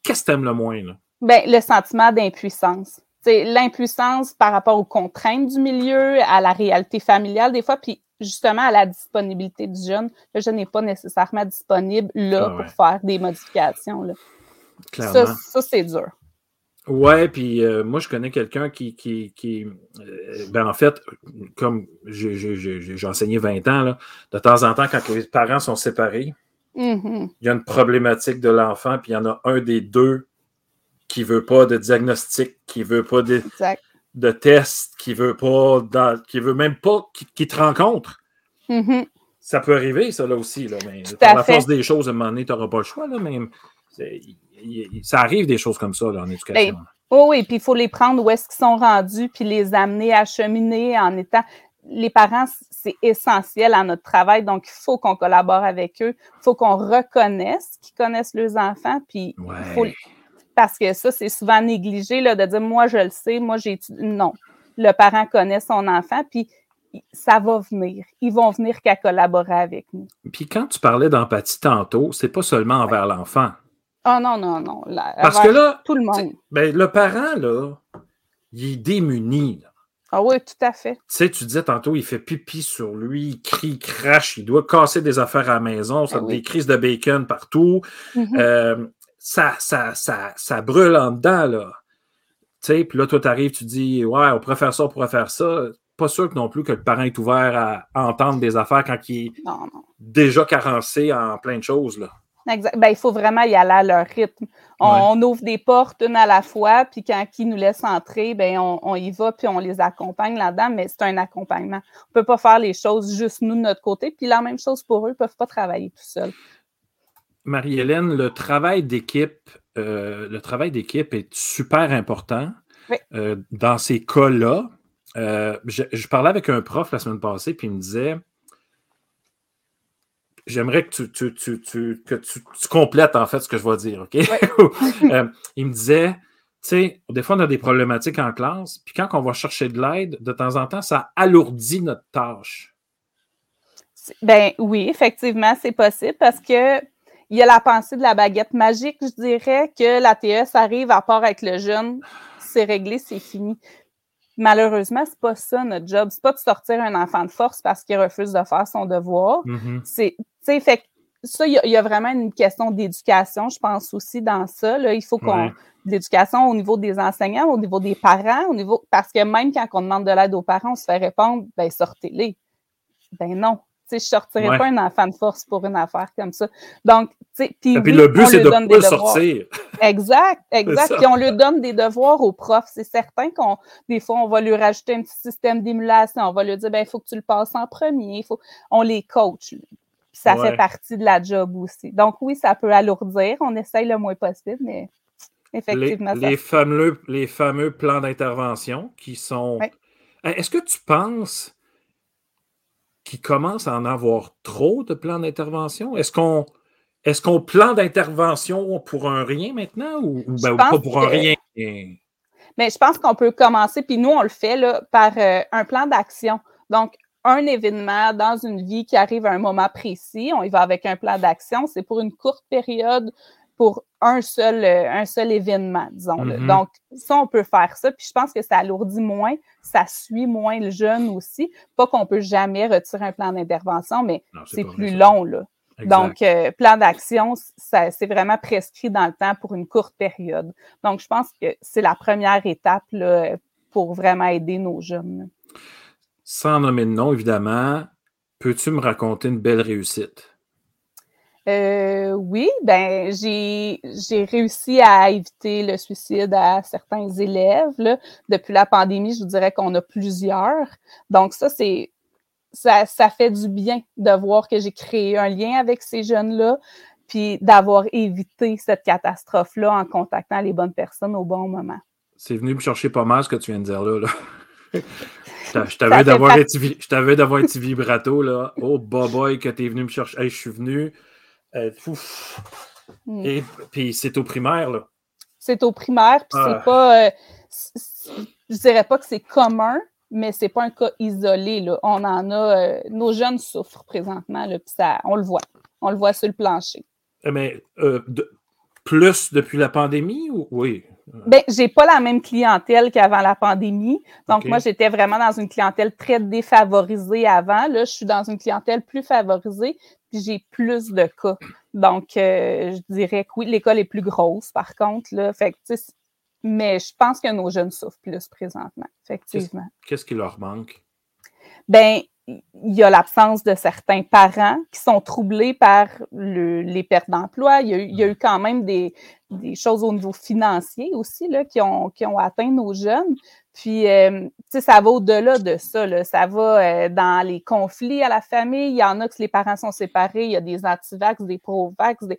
qu'est-ce que tu aimes le moins? Là? Ben, le sentiment d'impuissance. L'impuissance par rapport aux contraintes du milieu, à la réalité familiale des fois, puis justement à la disponibilité du jeune. Le jeune n'est pas nécessairement disponible là ah pour faire des modifications. Là. Ça, ça c'est dur. Ouais, puis euh, moi, je connais quelqu'un qui, qui, qui euh, ben en fait, comme j'ai enseigné 20 ans, là, de temps en temps, quand les parents sont séparés, mm-hmm. il y a une problématique de l'enfant, puis il y en a un des deux qui veut pas de diagnostic, qui veut pas de, de test, qui veut pas, qui veut même pas qui, te rencontre. Mm-hmm. Ça peut arriver, ça, là aussi. Là, mais par la force des choses, à un moment donné, tu n'auras pas le choix, là, mais ça arrive des choses comme ça là, en éducation. Ben, oh oui, puis il faut les prendre où est-ce qu'ils sont rendus, puis les amener à cheminer en étant. Les parents, c'est essentiel à notre travail, donc il faut qu'on collabore avec eux. Il faut qu'on reconnaisse qu'ils connaissent leurs enfants, puis parce que ça, c'est souvent négligé là, de dire moi, je le sais, moi, j'ai. Non. Le parent connaît son enfant, puis ça va venir. Ils vont venir qu'à collaborer avec nous. Puis quand tu parlais d'empathie tantôt, c'est pas seulement envers l'enfant. Oh non, non, non. Parce que là, tout le monde. Ben, le parent, là, il est démuni. Ah oui, tout à fait. Tu sais, tu disais tantôt, il fait pipi sur lui, il crie, il crache, il doit casser des affaires à la maison, ça ah des crises de bacon partout. Mm-hmm. Euh, ça, ça, ça, ça brûle en dedans, là. Tu sais, puis là, toi, tu arrives, tu dis, ouais, on pourrait faire ça, on pourrait faire ça. Pas sûr que non plus que le parent est ouvert à, entendre des affaires quand il est déjà carencé en plein de choses, là. Ben, il faut vraiment y aller à leur rythme. On, ouvre des portes une à la fois, puis quand ils nous laissent entrer, ben, on, y va, puis on les accompagne là-dedans, mais c'est un accompagnement. On ne peut pas faire les choses juste nous de notre côté, puis la même chose pour eux, ils ne peuvent pas travailler tout seuls. Marie-Hélène, le travail d'équipe, euh, le travail d'équipe est super important. Euh, dans ces cas-là, euh, je, parlais avec un prof la semaine passée, puis il me disait J'aimerais que tu, tu, que tu, complètes en fait ce que je vais dire, OK? [LAUGHS] Euh, il me disait, tu sais, des fois on a des problématiques en classe, puis quand on va chercher de l'aide, de temps en temps, ça alourdit notre tâche. Ben oui, effectivement, c'est possible parce que il y a la pensée de la baguette magique, je dirais, que la TES arrive à part avec le jeune, c'est réglé, c'est fini. Malheureusement, c'est pas ça notre job. C'est pas de sortir un enfant de force parce qu'il refuse de faire son devoir. Mm-hmm. C'est, tu fait ça, il y, a vraiment une question d'éducation, je pense aussi dans ça. Là, il faut qu'on l'éducation au niveau des enseignants, au niveau des parents, au niveau parce que même quand on demande de l'aide aux parents, on se fait répondre ben sortez-les. Ben non, je ne sortirais pas un enfant de force pour une affaire comme ça. Donc, puis, puis le but, c'est de ne pas sortir. Exact, [LAUGHS] exact. Puis on lui donne des devoirs aux profs. C'est certain qu'on, des fois, on va lui rajouter un petit système d'émulation. On va lui dire, ben, il faut que tu le passes en premier. Il faut... On les coach. Ça fait partie de la job aussi. Donc, oui, ça peut alourdir. On essaye le moins possible, mais effectivement. Les, fameux, les fameux plans d'intervention qui sont. Est-ce que tu penses qui commence à en avoir trop de plans d'intervention? Est-ce qu'on est-ce qu'on plan d'intervention pour un rien maintenant ou, ben, pas pour un rien? Mais je pense qu'on peut commencer, puis nous, on le fait là, par euh, un plan d'action. Donc, un événement dans une vie qui arrive à un moment précis, on y va avec un plan d'action. C'est pour une courte période pour un seul, euh, un seul événement, disons. Mm-hmm. Donc, ça, on peut faire ça. Puis je pense que ça alourdit moins, ça suit moins le jeune aussi. Pas qu'on peut jamais retirer un plan d'intervention, mais c'est plus long, là. Donc, euh, plan d'action, c'est vraiment prescrit dans le temps pour une courte période. Donc, je pense que c'est la première étape là, pour vraiment aider nos jeunes. Sans nommer de nom, évidemment, peux-tu me raconter une belle réussite? Euh, oui, ben j'ai réussi à éviter le suicide à certains élèves. Là. Depuis la pandémie, je vous dirais qu'on a plusieurs. Donc, ça, c'est ça, ça fait du bien de voir que j'ai créé un lien avec ces jeunes-là, puis d'avoir évité cette catastrophe-là en contactant les bonnes personnes au bon moment. C'est venu me chercher pas mal ce que tu viens de dire là. là. Je t'avais d'avoir un, petit vibrato, là. Oh, boy, que t'es venu me chercher. Hey, je suis venu. Euh, mm. Et puis, c'est au primaire, là. C'est au primaire, puis c'est ah. pas. Euh, je dirais pas que c'est commun, mais c'est pas un cas isolé, là. On en a. Euh, nos jeunes souffrent présentement, là, puis ça, on le voit. On le voit sur le plancher. Mais plus depuis la pandémie ou oui? Ben, j'ai pas la même clientèle qu'avant la pandémie. Donc, moi, j'étais vraiment dans une clientèle très défavorisée avant. Là, je suis dans une clientèle plus favorisée, puis j'ai plus de cas. Donc, euh, je dirais que oui, l'école est plus grosse, par contre. Là. Fait mais je pense que nos jeunes souffrent plus présentement, effectivement. Qu'est-ce qui leur manque? Ben, il y a l'absence de certains parents qui sont troublés par les pertes d'emploi. Il, il, y a eu quand même des, des, choses au niveau financier aussi là, qui, ont, qui ont atteint nos jeunes. Puis, euh, tu sais, ça va au-delà de ça. Là. Ça va euh, dans les conflits à la famille. Il y en a que les parents sont séparés. Il y a des anti-vax, des pro-vax. Des...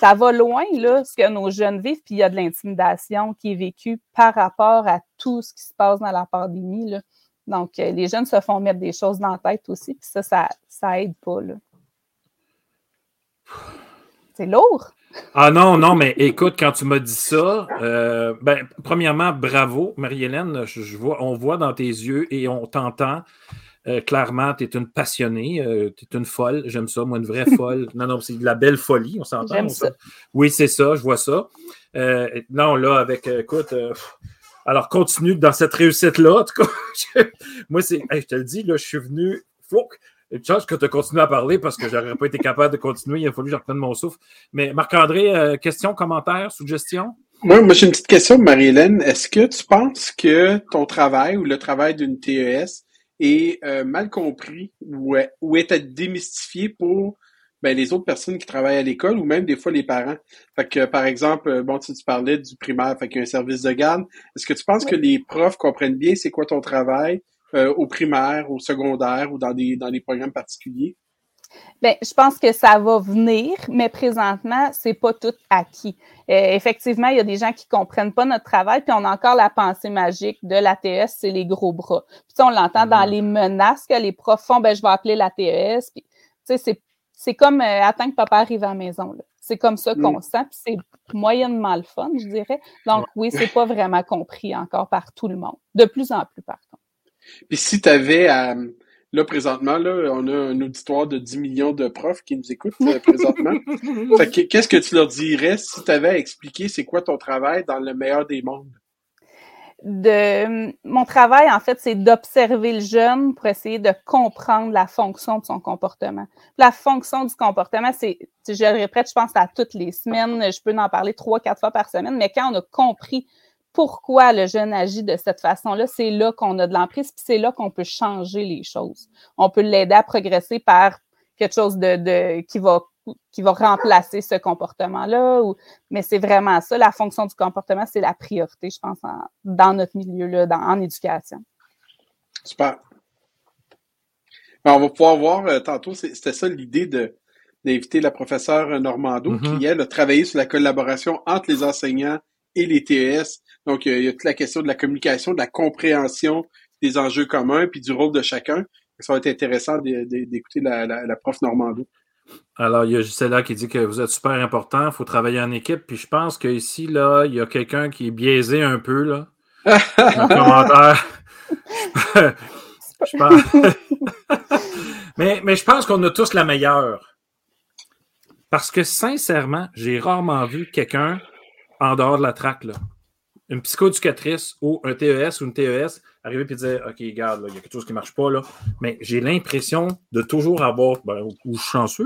Ça va loin, là, ce que nos jeunes vivent. Puis, il y a de l'intimidation qui est vécue par rapport à tout ce qui se passe dans la pandémie. Là. Donc, euh, les jeunes se font mettre des choses dans la tête aussi, puis ça, ça, ça aide pas. C'est lourd. Ah non, non, mais écoute, quand tu m'as dit ça, euh, ben, premièrement, bravo, Marie-Hélène. Je, vois, on voit dans tes yeux et on t'entend. Euh, clairement, tu es une passionnée, tu es une folle. J'aime ça, moi, une vraie [LAUGHS] folle. Non, non, c'est de la belle folie, on s'entend. Oui, c'est ça, je vois ça. non, là, avec, écoute, alors, continue dans cette réussite-là. En tout cas, [LAUGHS] moi, c'est, je te le dis, là, je suis venu. Faut chance que tu continues à parler parce que j'aurais pas été capable de continuer. Il a fallu que je reprenne mon souffle. Mais Marc-André, euh, question, commentaire, suggestion? Moi, moi j'ai une petite question, Marie-Hélène. Est-ce que tu penses que ton travail ou le travail d'une TES est euh, mal compris ou, ou est démystifié pour ben, les autres personnes qui travaillent à l'école ou même des fois les parents. Fait que, par exemple, euh, bon, tu, tu parlais du primaire, fait qu'il y a un service de garde. Est-ce que tu penses que les profs comprennent bien c'est quoi ton travail euh, au primaire, au secondaire ou dans des, dans des programmes particuliers? Bien, je pense que ça va venir, mais présentement, c'est pas tout acquis. Euh, effectivement, il y a des gens qui comprennent pas notre travail, puis on a encore la pensée magique de l'ATS, c'est les gros bras. Puis on l'entend dans mmh. les menaces que les profs font, ben je vais appeler l'ATS. Puis, tu sais, c'est c'est comme euh, attendre que papa arrive à la maison. C'est comme ça qu'on sent, puis c'est moyennement le fun, je dirais. Donc oui, c'est pas vraiment compris encore par tout le monde. De plus en plus, par contre. Puis si tu avais à. Là, présentement, là, on a un auditoire de 10 millions de profs qui nous écoutent euh, présentement. [LAUGHS] qu'est-ce que tu leur dirais si tu avais à expliquer c'est quoi ton travail dans le meilleur des mondes? De mon travail, en fait, c'est d'observer le jeune pour essayer de comprendre la fonction de son comportement. La fonction du comportement, c'est, je le répète, je pense à toutes les semaines, je peux en parler trois, quatre fois par semaine, mais quand on a compris pourquoi le jeune agit de cette façon-là, c'est là, qu'on a de l'emprise, puis c'est là qu'on peut changer les choses. On peut l'aider à progresser par quelque chose de, de qui va qui va remplacer ce comportement-là. Mais c'est vraiment ça, la fonction du comportement, c'est la priorité, je pense, dans notre milieu, là, dans, en éducation. Super. Ben, on va pouvoir voir euh, tantôt, c'était ça l'idée de d'inviter la professeure Normando mm-hmm. qui, elle, a travaillé sur la collaboration entre les enseignants et les TES. Donc, il y a toute la question de la communication, de la compréhension des enjeux communs, puis du rôle de chacun. Ça va être intéressant d'écouter la, la prof Normando. Alors, il y a Gisela qui dit que vous êtes super important, il faut travailler en équipe. Puis je pense qu'ici, là, il y a quelqu'un qui est biaisé un peu, là. [LAUGHS] commentaire. [LAUGHS] mais, mais je pense qu'on a tous la meilleure. Parce que sincèrement, j'ai rarement vu quelqu'un en dehors de la traque, là. Une psychoéducatrice ou un TES ou une TES arriver et dire OK, regarde, il y a quelque chose qui ne marche pas là. Mais j'ai l'impression de toujours avoir, ben, ou chanceux,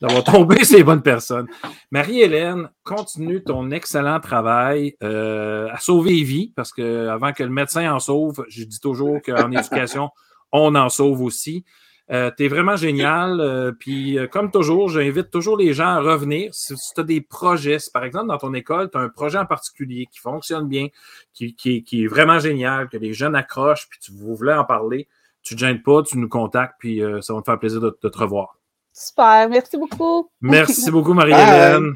d'avoir tombé [LAUGHS] ces bonnes personnes. Marie-Hélène, continue ton excellent travail euh, à sauver les vies, parce que avant que le médecin en sauve, je dis toujours qu'en [LAUGHS] éducation, on en sauve aussi. Euh, tu es vraiment génial. Euh, puis, euh, comme toujours, j'invite toujours les gens à revenir. Si, tu as des projets, si par exemple dans ton école, tu as un projet en particulier qui fonctionne bien, qui, qui, qui, est vraiment génial, que les jeunes accrochent, puis tu voulais en parler, tu ne te gênes pas, tu nous contactes, puis ça va me faire plaisir de, te revoir. Super, merci beaucoup. Merci beaucoup, [LAUGHS] Marie-Hélène.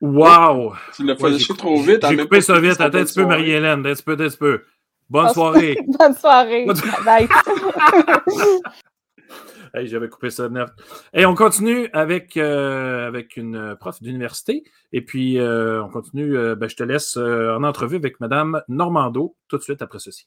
Wow! Tu l'as fait trop vite. J'ai coupé ça vite. Attends un petit peu, Marie-Hélène. Un petit peu, un petit peu. [LAUGHS] Bonne soirée. Bonne soirée. Bye. [LAUGHS] hey, J'avais coupé ça net. Et on continue avec, euh, avec une prof d'université. Et puis, euh, on continue. euh, ben, je te laisse en entrevue avec Madame Normando tout de suite après ceci.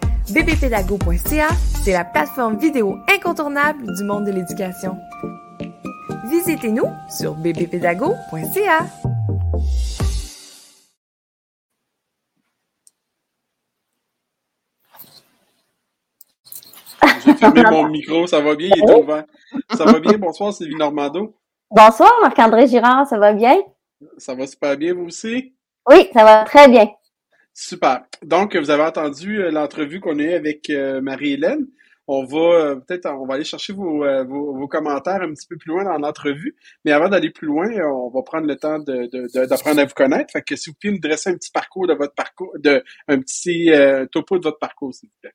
bbpédago.ca, c'est la plateforme vidéo incontournable du monde de l'éducation. Visitez-nous sur bbpédago.ca. J'ai fermé mon micro, ça va bien, il est ouvert. Ça va bien, bonsoir Sylvie Normando. Bonsoir, Marc-André Girard, ça va bien? Ça va super bien, vous aussi? Oui, ça va très bien. Super. Donc, vous avez entendu euh, l'entrevue qu'on a eue avec euh, Marie-Hélène. On va euh, peut-être on va aller chercher vos, vos, vos commentaires un petit peu plus loin dans l'entrevue. Mais avant d'aller plus loin, on va prendre le temps de, de- de- d'apprendre à vous connaître. Fait que si vous pouvez nous dresser un petit parcours de votre parcours, de un petit topo de votre parcours, s'il vous plaît.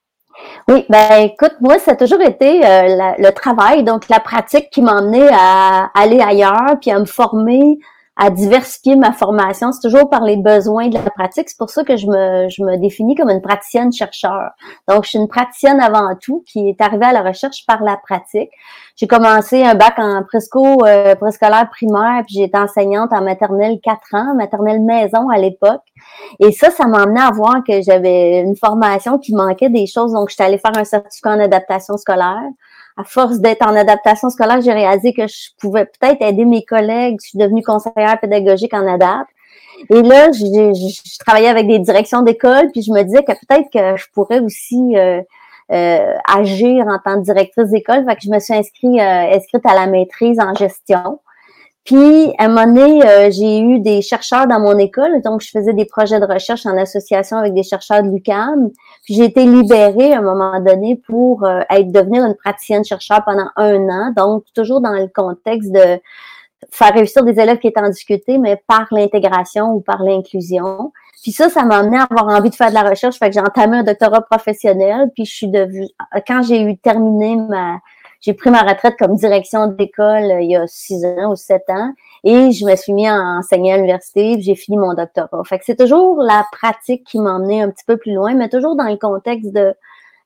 Oui, ben écoute, moi, ça a toujours été le travail, donc la pratique qui m'a emmené à aller ailleurs, puis à me former, à diversifier ma formation. C'est toujours par les besoins de la pratique. C'est pour ça que je me, je me définis comme une praticienne chercheur. Donc, je suis une praticienne avant tout qui est arrivée à la recherche par la pratique. J'ai commencé un bac en presco, euh, préscolaire primaire, puis j'ai été enseignante en maternelle 4 ans, maternelle maison à l'époque. Et ça, ça m'a amené à voir que j'avais une formation qui manquait des choses. Donc, j'étais allée faire un certificat en adaptation scolaire. À force d'être en adaptation scolaire, j'ai réalisé que je pouvais peut-être aider mes collègues. Je suis devenue conseillère pédagogique en ADAPT. Et là, j'ai- j'ai- je travaillais avec des directions d'école, puis je me disais que peut-être que je pourrais aussi euh, euh, agir en tant que directrice d'école. Fait que je me suis inscrite, euh, inscrite à la maîtrise en gestion. Puis, à un moment donné, euh, j'ai eu des chercheurs dans mon école, donc je faisais des projets de recherche en association avec des chercheurs de l'UQAM. Puis, j'ai été libérée à un moment donné pour euh, être devenir une praticienne chercheur pendant un an, donc toujours dans le contexte de faire réussir des élèves qui étaient en difficulté, mais par l'intégration ou par l'inclusion. Puis ça, ça m'a amené à avoir envie de faire de la recherche, fait que j'ai entamé un doctorat professionnel, puis je suis devenue, quand j'ai eu terminé ma, j'ai pris ma retraite comme direction d'école euh, il y a six ans ou sept ans et je me suis mis à enseigner à l'université j'ai fini mon doctorat. C'est toujours la pratique qui m'a emmené un petit peu plus loin, mais toujours dans le contexte de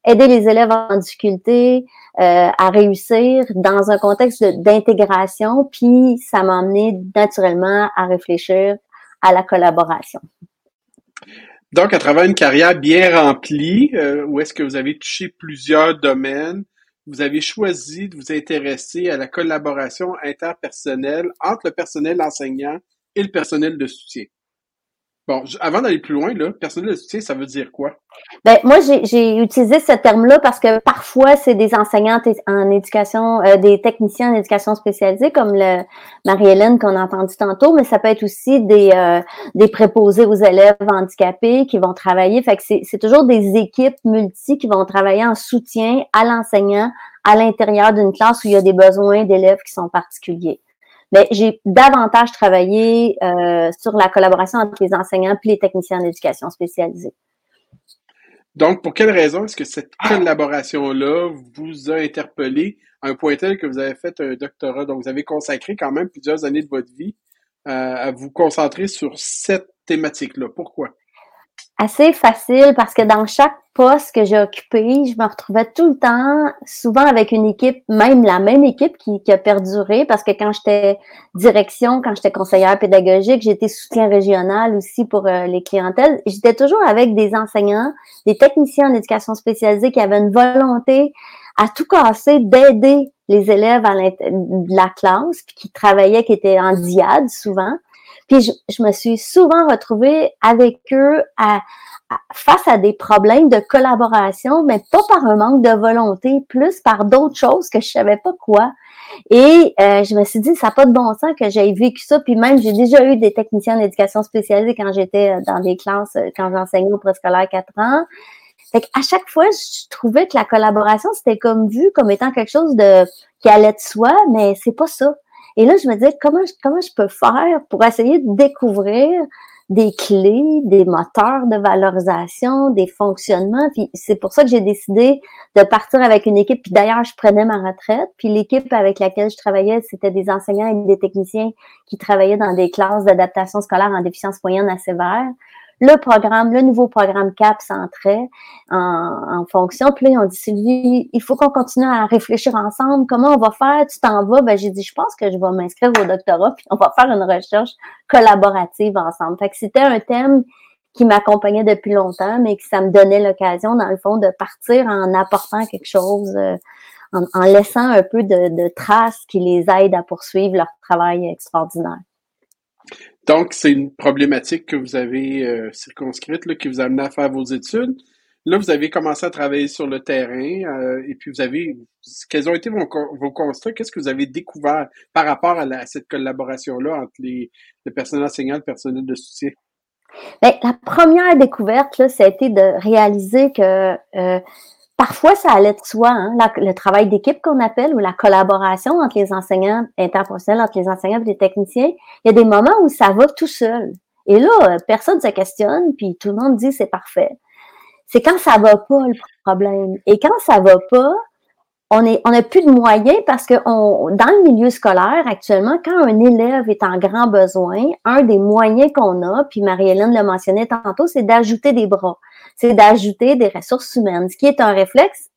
aider les élèves en difficulté euh, à réussir dans un contexte d'intégration, puis ça m'a amené naturellement à réfléchir à la collaboration. Donc, à travers une carrière bien remplie, euh, où est-ce que vous avez touché plusieurs domaines, vous avez choisi de vous intéresser à la collaboration interpersonnelle entre le personnel enseignant et le personnel de soutien. Bon, avant d'aller plus loin, là, personnel de soutien, ça veut dire quoi? Ben, moi, j'ai- utilisé ce terme-là parce que parfois, c'est des enseignantes en éducation, euh, des techniciens en éducation spécialisée, comme le Marie-Hélène qu'on a entendu tantôt, mais ça peut être aussi des, euh, des préposés aux élèves handicapés qui vont travailler. Fait que c'est toujours des équipes multi qui vont travailler en soutien à l'enseignant à l'intérieur d'une classe où il y a des besoins d'élèves qui sont particuliers. Mais j'ai davantage travaillé euh, sur la collaboration entre les enseignants et les techniciens en éducation spécialisée. Donc, pour quelle raison est-ce que cette collaboration-là vous a interpellé à un point tel que vous avez fait un doctorat? Donc, vous avez consacré quand même plusieurs années de votre vie euh, à vous concentrer sur cette thématique-là. Pourquoi? Assez facile parce que dans chaque poste que j'ai occupé, je me retrouvais tout le temps, souvent avec une équipe, même la même équipe qui, a perduré parce que quand j'étais direction, quand j'étais conseillère pédagogique, j'étais soutien régional aussi pour euh, les clientèles. J'étais toujours avec des enseignants, des techniciens en éducation spécialisée qui avaient une volonté à tout casser d'aider les élèves à de la classe, puis qui travaillaient, qui étaient en diade souvent. Puis je, je me suis souvent retrouvée avec eux à, face à des problèmes de collaboration, mais pas par un manque de volonté, plus par d'autres choses que je savais pas quoi. Et euh, je me suis dit, ça n'a pas de bon sens que j'aie vécu ça. Puis même, j'ai déjà eu des techniciens d'éducation spécialisée quand j'étais euh, dans des classes, euh, quand j'enseignais au préscolaire 4 ans. Fait à chaque fois, je trouvais que la collaboration, c'était comme vu comme étant quelque chose de qui allait de soi, mais c'est pas ça. Et là, je me disais, comment, comment je peux faire pour essayer de découvrir des clés, des moteurs de valorisation, des fonctionnements? Puis c'est pour ça que j'ai décidé de partir avec une équipe. Puis d'ailleurs, je prenais ma retraite. Puis l'équipe avec laquelle je travaillais, c'était des enseignants et des techniciens qui travaillaient dans des classes d'adaptation scolaire en déficience moyenne à sévère le programme, le nouveau programme CAP s'entrait en, fonction. Puis là, on dit, il faut qu'on continue à réfléchir ensemble. Comment on va faire? Tu t'en vas? Ben, j'ai dit, je pense que je vais m'inscrire au doctorat, puis on va faire une recherche collaborative ensemble. Fait que c'était un thème qui m'accompagnait depuis longtemps, mais que ça me donnait l'occasion, dans le fond, de partir en apportant quelque chose, euh, en, en, laissant un peu de, de traces qui les aident à poursuivre leur travail extraordinaire. Donc, c'est une problématique que vous avez euh, circonscrite, là, qui vous a amené à faire vos études. Là, vous avez commencé à travailler sur le terrain euh, et puis vous avez, quels ont été vos, vos constats? Qu'est-ce que vous avez découvert par rapport à, la, à cette collaboration-là entre les, le personnel enseignant et le personnel de soutien? Bien, la première découverte, là, ça a été de réaliser que euh, Parfois, ça allait de soi, hein, le travail d'équipe qu'on appelle ou la collaboration entre les enseignants interprofessionnels, entre les enseignants et les techniciens. Il y a des moments où ça va tout seul. Et là, euh, personne ne se questionne, puis tout le monde dit c'est parfait. C'est quand ça va pas le problème. Et quand ça va pas, on est, on n'a plus de moyens parce que dans le milieu scolaire actuellement, quand un élève est en grand besoin, un des moyens qu'on a, puis Marie-Hélène le mentionnait tantôt, c'est d'ajouter des bras c'est d'ajouter des ressources humaines, ce qui est un réflexe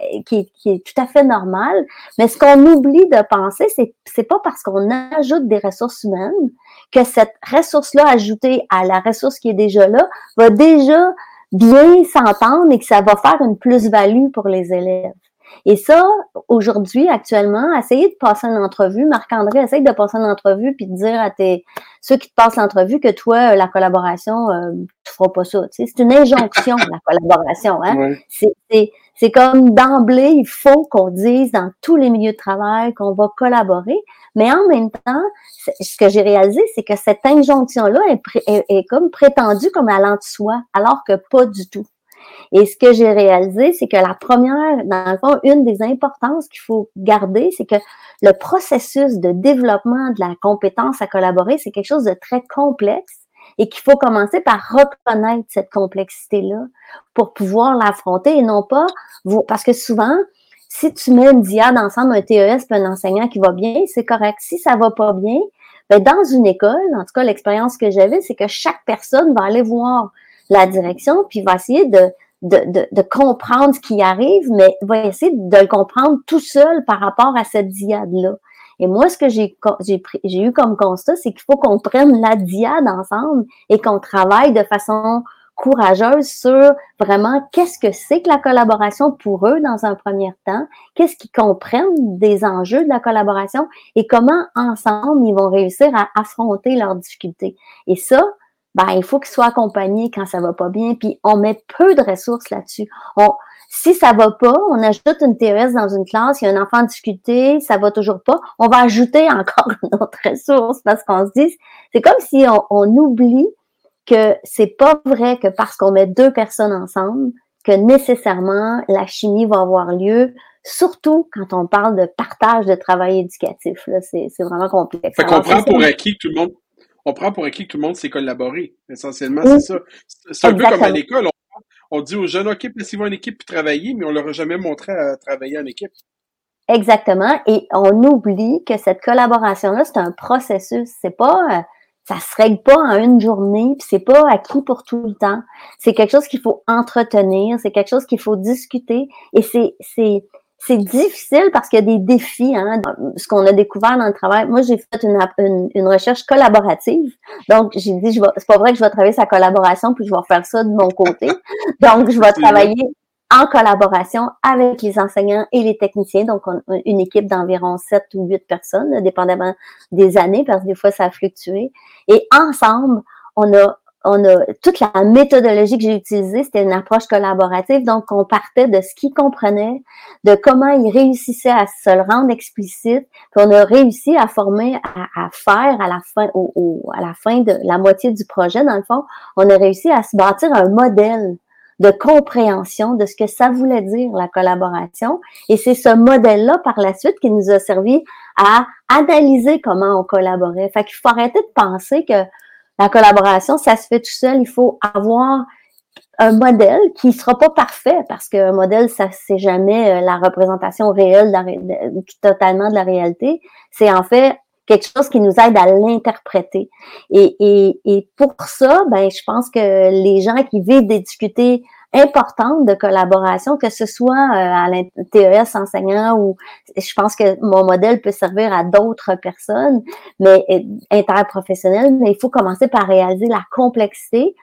euh, qui, est tout à fait normal. Mais ce qu'on oublie de penser, c'est c'est pas parce qu'on ajoute des ressources humaines que cette ressource-là ajoutée à la ressource qui est déjà là va déjà bien s'entendre et que ça va faire une plus-value pour les élèves. Et ça, aujourd'hui, actuellement, essayez de passer une entrevue. Marc-André, essaye de passer une entrevue puis de dire à tes ceux qui te passent l'entrevue que toi, la collaboration, euh, tu feras pas ça. c'est une injonction, la collaboration. Hein? C'est comme d'emblée, il faut qu'on dise dans tous les milieux de travail qu'on va collaborer. Mais en même temps, ce que j'ai réalisé, c'est que cette injonction-là est, est, comme prétendue comme allant de soi, alors que pas du tout. Et ce que j'ai réalisé, c'est que la première, dans le fond, une des importances qu'il faut garder, c'est que le processus de développement de la compétence à collaborer, c'est quelque chose de très complexe et qu'il faut commencer par reconnaître cette complexité-là pour pouvoir l'affronter et non pas, parce que souvent, si tu mets une diade ensemble, un TES et un enseignant qui va bien, c'est correct. Si ça va pas bien, ben dans une école, en tout cas, l'expérience que j'avais, c'est que chaque personne va aller voir la direction puis va essayer de, de, de, comprendre ce qui arrive, mais va essayer de le comprendre tout seul par rapport à cette diade-là. Et moi, ce que j'ai j'ai eu comme constat, c'est qu'il faut qu'on prenne la diade ensemble et qu'on travaille de façon courageuse sur vraiment qu'est-ce que c'est que la collaboration pour eux dans un premier temps, qu'est-ce qu'ils comprennent des enjeux de la collaboration et comment ensemble ils vont réussir à affronter leurs difficultés. Et ça, ben, il faut qu'il soit accompagné quand ça va pas bien, puis on met peu de ressources là-dessus. On, si ça va pas, on ajoute une TES dans une classe, il y a un enfant en difficulté, ça va toujours pas, on va ajouter encore [LAUGHS] une autre ressource parce qu'on se dit, c'est comme si on, on oublie que c'est pas vrai que parce qu'on met deux personnes ensemble, que nécessairement la chimie va avoir lieu, surtout quand on parle de partage de travail éducatif. Là, c'est, vraiment complexe. Fait qu'on prend pour acquis que tout le monde on prend pour acquis que tout le monde sait collaborer. Essentiellement, c'est ça. C'est un peu comme à l'école. On, dit aux jeunes, OK, laissez-vous une équipe travailler, mais on leur a jamais montré à travailler en équipe. Exactement. Et on oublie que cette collaboration-là, c'est un processus. C'est pas, euh, ça se règle pas en une journée, puis c'est pas acquis pour tout le temps. C'est quelque chose qu'il faut entretenir, c'est quelque chose qu'il faut discuter. Et c'est, c'est, c'est difficile parce qu'il y a des défis. Hein, ce qu'on a découvert dans le travail. Moi, j'ai fait une, une, recherche collaborative. Donc, j'ai dit, je c'est pas vrai que je vais travailler sa collaboration puis je vais faire ça de mon côté. [LAUGHS] Donc, je vais travailler en collaboration avec les enseignants et les techniciens. Donc, on a une équipe d'environ 7 ou 8 personnes, dépendamment des années, parce que des fois, ça a fluctué. Et ensemble, on a on a toute la méthodologie que j'ai utilisée, c'était une approche collaborative. Donc, on partait de ce qu'ils comprenaient, de comment ils réussissaient à se le rendre explicite, puis on a réussi à former, à, faire à la fin, au, à la fin de la moitié du projet, dans le fond, on a réussi à se bâtir un modèle de compréhension de ce que ça voulait dire la collaboration. Et c'est ce modèle-là, par la suite, qui nous a servi à analyser comment on collaborait. Fait qu'il faut arrêter de penser que la collaboration, ça se fait tout seul. Il faut avoir un modèle qui sera pas parfait parce qu'un modèle, ça c'est jamais euh, la représentation réelle totalement de la réalité. C'est en fait quelque chose qui nous aide à l'interpréter. Et, et, et pour ça, ben, je pense que les gens qui vivent des difficultés importante de collaboration, que ce soit euh, à l'TES enseignant ou je pense que mon modèle peut servir à d'autres personnes, mais interprofessionnelles, mais il faut commencer par réaliser la complexité,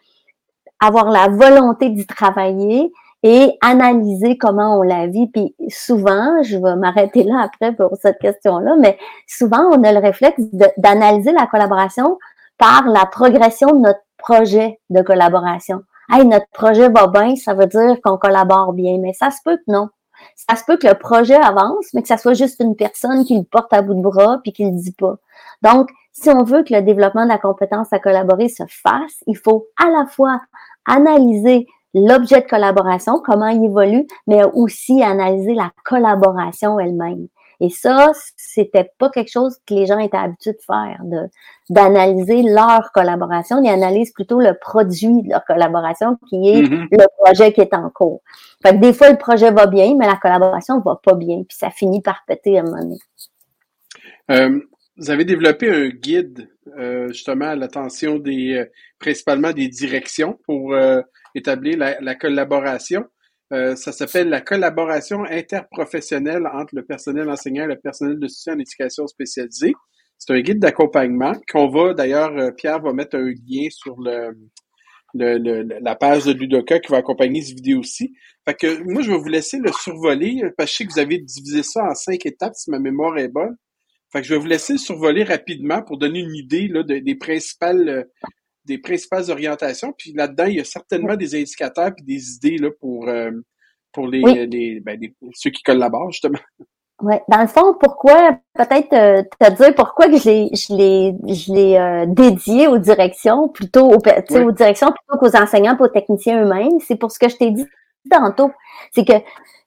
avoir la volonté d'y travailler et analyser comment on la vit. Puis souvent, je vais m'arrêter là après pour cette question-là, mais souvent, on a le réflexe d'analyser la collaboration par la progression de notre projet de collaboration. Hey, notre projet va bien, ça veut dire qu'on collabore bien. Mais ça se peut que non. Ça se peut que le projet avance, mais que ça soit juste une personne qui le porte à bout de bras puis qui le dit pas. Donc, si on veut que le développement de la compétence à collaborer se fasse, il faut à la fois analyser l'objet de collaboration, comment il évolue, mais aussi analyser la collaboration elle-même. Et ça, c'était pas quelque chose que les gens étaient habitués de faire, de d'analyser leur collaboration. Ils analysent plutôt le produit de leur collaboration, qui est mm-hmm. le projet qui est en cours. Fait que des fois, le projet va bien, mais la collaboration va pas bien, puis ça finit par péter à un moment donné. Euh, vous avez développé un guide euh, justement à l'attention des euh, principalement des directions pour établir la, la collaboration. Euh, ça s'appelle la collaboration interprofessionnelle entre le personnel enseignant et le personnel de soutien en éducation spécialisée. C'est un guide d'accompagnement qu'on va, d'ailleurs, euh, Pierre va mettre un lien sur le, le, la page de Ludoka qui va accompagner cette vidéo aussi. Fait que moi, je vais vous laisser le survoler parce que je sais que vous avez divisé ça en cinq étapes, si ma mémoire est bonne. Fait que je vais vous laisser le survoler rapidement pour donner une idée là, des principales euh, des principales orientations. Puis là-dedans, il y a certainement des indicateurs et des idées là, pour, euh, pour les, ben, les, ceux qui collaborent, justement. [LAUGHS] Oui, dans le fond, pourquoi, peut-être euh, te dire pourquoi que je l'ai je l'ai je l'ai euh, dédié aux directions plutôt aux, aux directions plutôt qu'aux enseignants, aux techniciens eux-mêmes, c'est pour ce que je t'ai dit tantôt. C'est que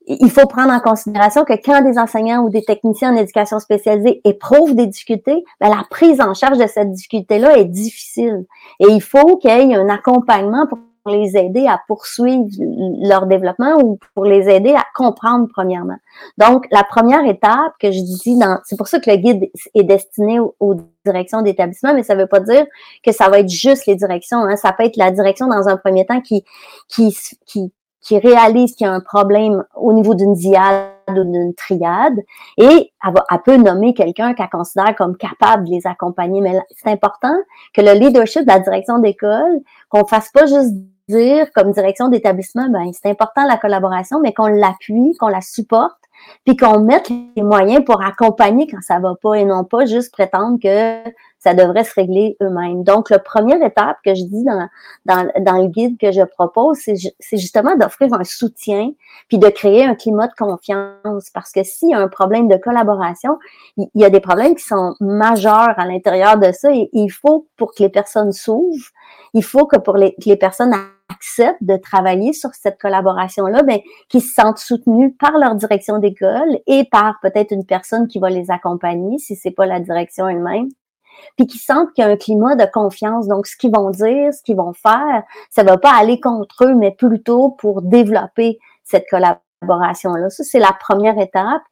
il faut prendre en considération que quand des enseignants ou des techniciens en éducation spécialisée éprouvent des difficultés, ben, la prise en charge de cette difficulté-là est difficile. Et il faut qu'il y ait un accompagnement pour les aider à poursuivre leur développement ou pour les aider à comprendre premièrement. Donc, la première étape que je dis dans, c'est pour ça que le guide est destiné aux, directions d'établissement, mais ça ne veut pas dire que ça va être juste les directions. Hein. Ça peut être la direction dans un premier temps qui, qui, qui, qui réalise qu'il y a un problème au niveau d'une diade ou d'une triade et elle, va, peut nommer quelqu'un qu'elle considère comme capable de les accompagner. Mais c'est important que le leadership de la direction d'école, qu'on fasse pas juste dire comme direction d'établissement, ben c'est important la collaboration, mais qu'on l'appuie, qu'on la supporte, puis qu'on mette les moyens pour accompagner quand ça va pas et non pas juste prétendre que ça devrait se régler eux-mêmes. Donc, la première étape que je dis dans, le guide que je propose, c'est justement d'offrir un soutien puis de créer un climat de confiance. Parce que s'il y a un problème de collaboration, il y a des problèmes qui sont majeurs à l'intérieur de ça et il faut pour que les personnes s'ouvrent, il faut que pour que les personnes acceptent de travailler sur cette collaboration-là, ben, qu'ils se sentent soutenus par leur direction d'école et par peut-être une personne qui va les accompagner si c'est pas la direction elle-même puis qui sentent qu'il y a un climat de confiance. Donc, ce qu'ils vont dire, ce qu'ils vont faire, ça va pas aller contre eux, mais plutôt pour développer cette collaboration-là. Ça, c'est la première étape.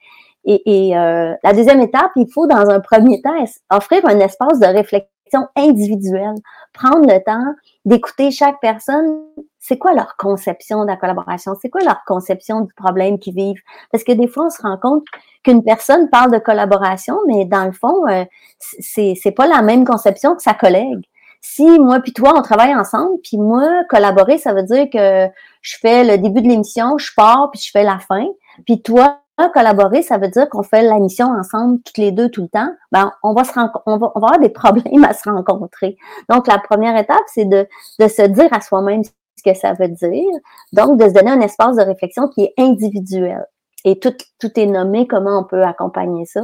Et, euh, la deuxième étape, il faut, dans un premier temps, offrir un espace de réflexion individuelle, prendre le temps d'écouter chaque personne, c'est quoi leur conception de la collaboration, c'est quoi leur conception du problème qu'ils vivent? Parce que des fois, on se rend compte qu'une personne parle de collaboration, mais dans le fond, euh, c'est, c'est pas la même conception que sa collègue. si moi puis toi, on travaille ensemble, puis moi, collaborer, ça veut dire que je fais le début de l'émission, je pars, puis je fais la fin. Puis toi, collaborer, ça veut dire qu'on fait la mission ensemble, toutes les deux, tout le temps. Ben, on va se on va, on va avoir des [LAUGHS] problèmes à se rencontrer. Donc, la première étape, c'est de, se dire à soi-même ce que ça veut dire. Donc, de se donner un espace de réflexion qui est individuel. Et tout, tout est nommé, comment on peut accompagner ça.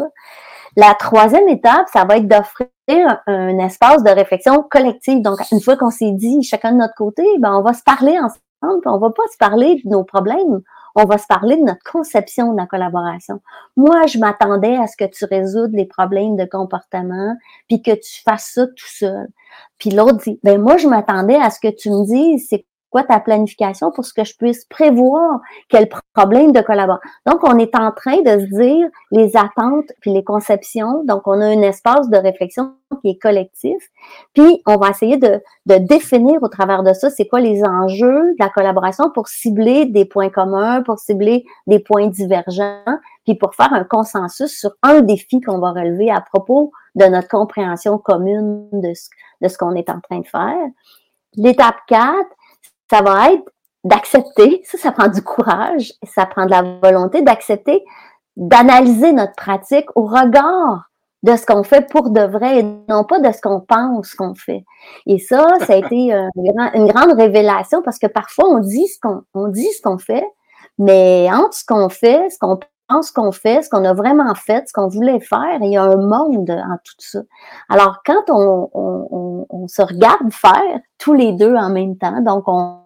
La troisième étape, ça va être d'offrir un, espace de réflexion collective. Donc, une fois qu'on s'est dit chacun de notre côté, ben, on va se parler ensemble, on va pas se parler de nos problèmes, on va se parler de notre conception de la collaboration. Moi, je m'attendais à ce que tu résoudes les problèmes de comportement, puis que tu fasses ça tout seul. Puis l'autre dit, ben moi, je m'attendais à ce que tu me dises, quoi ta planification pour ce que je puisse prévoir quel problème de collaboration. Donc, on est en train de se dire les attentes puis les conceptions. Donc, on a un espace de réflexion qui est collectif. Puis, on va essayer de, de définir au travers de ça, c'est quoi les enjeux de la collaboration pour cibler des points communs, pour cibler des points divergents, puis pour faire un consensus sur un défi qu'on va relever à propos de notre compréhension commune de ce, de ce qu'on est en train de faire. L'étape 4, ça va être d'accepter, ça, ça prend du courage, ça prend de la volonté d'accepter, d'analyser notre pratique au regard de ce qu'on fait pour de vrai et non pas de ce qu'on pense qu'on fait. Et ça, ça a été [LAUGHS] une, grande révélation parce que parfois on dit ce qu'on on dit ce qu'on fait, mais entre ce qu'on fait, ce qu'on pense qu'on fait, ce qu'on a vraiment fait, ce qu'on voulait faire, il y a un monde en tout ça. Alors quand on, on, on se regarde faire tous les deux en même temps, donc on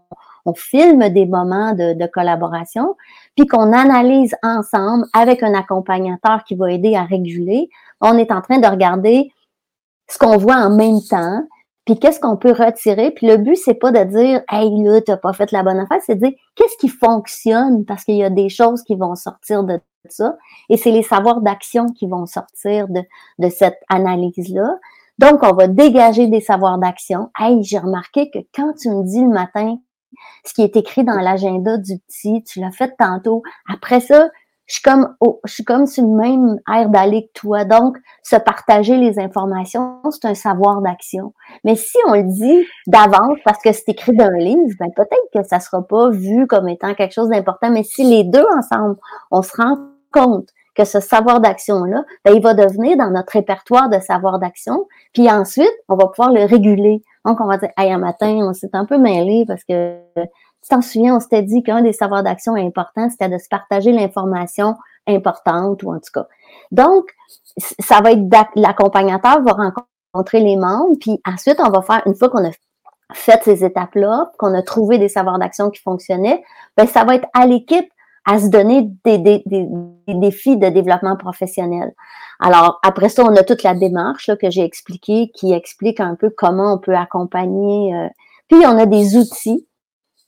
on filme des moments de, collaboration, puis qu'on analyse ensemble avec un accompagnateur qui va aider à réguler. On est en train de regarder ce qu'on voit en même temps, puis qu'est-ce qu'on peut retirer. Puis le but, c'est pas de dire Hey là, t'as pas fait la bonne affaire, c'est de dire qu'est-ce qui fonctionne, parce qu'il y a des choses qui vont sortir de ça. Et c'est les savoirs d'action qui vont sortir de, de cette analyse-là. Donc, on va dégager des savoirs d'action. Hey, j'ai remarqué que quand tu me dis le matin, ce qui est écrit dans l'agenda du petit, tu l'as fait tantôt. Après ça, je suis comme, sur le même air d'aller que toi. Donc, se partager les informations, c'est un savoir d'action. Mais si on le dit d'avance parce que c'est écrit dans un livre, ben peut-être que ça sera pas vu comme étant quelque chose d'important. Mais si les deux ensemble, on se rend compte que ce savoir d'action-là, ben, il va devenir dans notre répertoire de savoir d'action. Puis ensuite, on va pouvoir le réguler. Donc, on va dire, hey, un matin, on s'est un peu mêlé parce que, tu t'en souviens, on s'était dit qu'un des savoirs d'action importants, c'était de se partager l'information importante ou en tout cas. Donc, ça va être l'accompagnateur va rencontrer les membres, puis ensuite, on va faire, une fois qu'on a fait ces étapes-là, qu'on a trouvé des savoirs d'action qui fonctionnaient, ben ça va être à l'équipe à se donner des, des, des, défis de développement professionnel. Alors, après ça, on a toute la démarche là, que j'ai expliquée qui explique un peu comment on peut accompagner. Euh, puis, on a des outils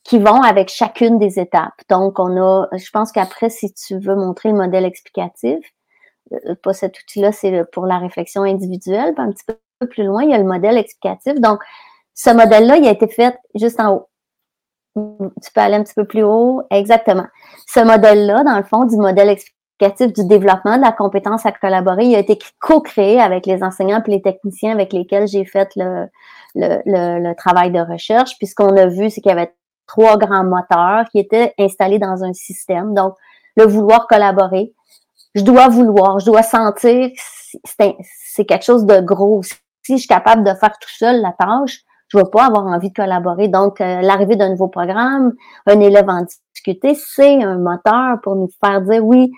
qui vont avec chacune des étapes. Donc, on a, je pense qu'après, si tu veux montrer le modèle explicatif, euh, pas cet outil-là, c'est pour la réflexion individuelle. Un petit peu plus loin, il y a le modèle explicatif. Donc, ce modèle-là, il a été fait juste en haut tu peux aller un petit peu plus haut. Exactement. Ce modèle-là, dans le fond, du modèle explicatif du développement de la compétence à collaborer, il a été co-créé avec les enseignants et les techniciens avec lesquels j'ai fait le, travail de recherche. Puis ce qu'on a vu, c'est qu'il y avait trois grands moteurs qui étaient installés dans un système. Donc, le vouloir collaborer. Je dois vouloir, je dois sentir que c'est quelque chose de gros. Si je suis capable de faire tout seul la tâche, je vais pas avoir envie de collaborer. Donc, euh, l'arrivée d'un nouveau programme, un élève en difficulté, c'est un moteur pour nous faire dire oui,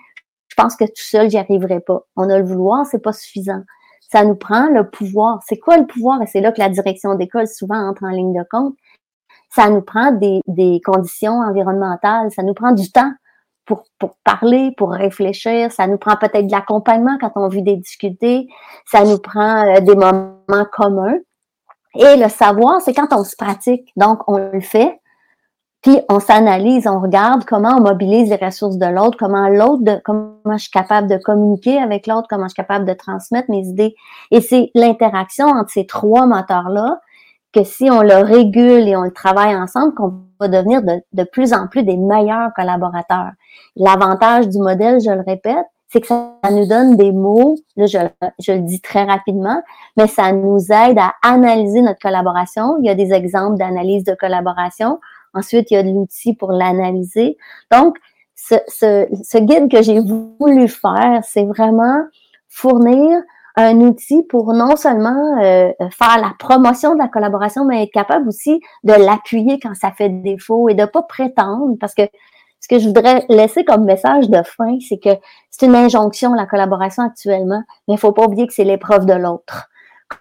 je pense que tout seul, j'y arriverai pas. On a le vouloir, c'est pas suffisant. Ça nous prend le pouvoir. C'est quoi le pouvoir? Et c'est là que la direction d'école souvent entre en ligne de compte. Ça nous prend des, des conditions environnementales, ça nous prend du temps pour, pour parler, pour réfléchir. Ça nous prend peut-être de l'accompagnement quand on vit des difficultés. Ça nous prend euh, des moments communs. Et le savoir, c'est quand on se pratique. Donc, on le fait, puis on s'analyse, on regarde comment on mobilise les ressources de l'autre, comment l'autre, comment je suis capable de communiquer avec l'autre, comment je suis capable de transmettre mes idées. Et c'est l'interaction entre ces trois moteurs-là que si on le régule et on le travaille ensemble, qu'on va devenir de, de plus en plus des meilleurs collaborateurs. L'avantage du modèle, je le répète, c'est que ça nous donne des mots, là je, je, le dis très rapidement, mais ça nous aide à analyser notre collaboration. Il y a des exemples d'analyse de collaboration. Ensuite, il y a de l'outil pour l'analyser. Donc, ce, ce, ce guide que j'ai voulu faire, c'est vraiment fournir un outil pour non seulement euh, faire la promotion de la collaboration, mais être capable aussi de l'appuyer quand ça fait défaut et de pas prétendre, parce que ce que je voudrais laisser comme message de fin, c'est que c'est une injonction, la collaboration actuellement, mais il faut pas oublier que c'est l'épreuve de l'autre.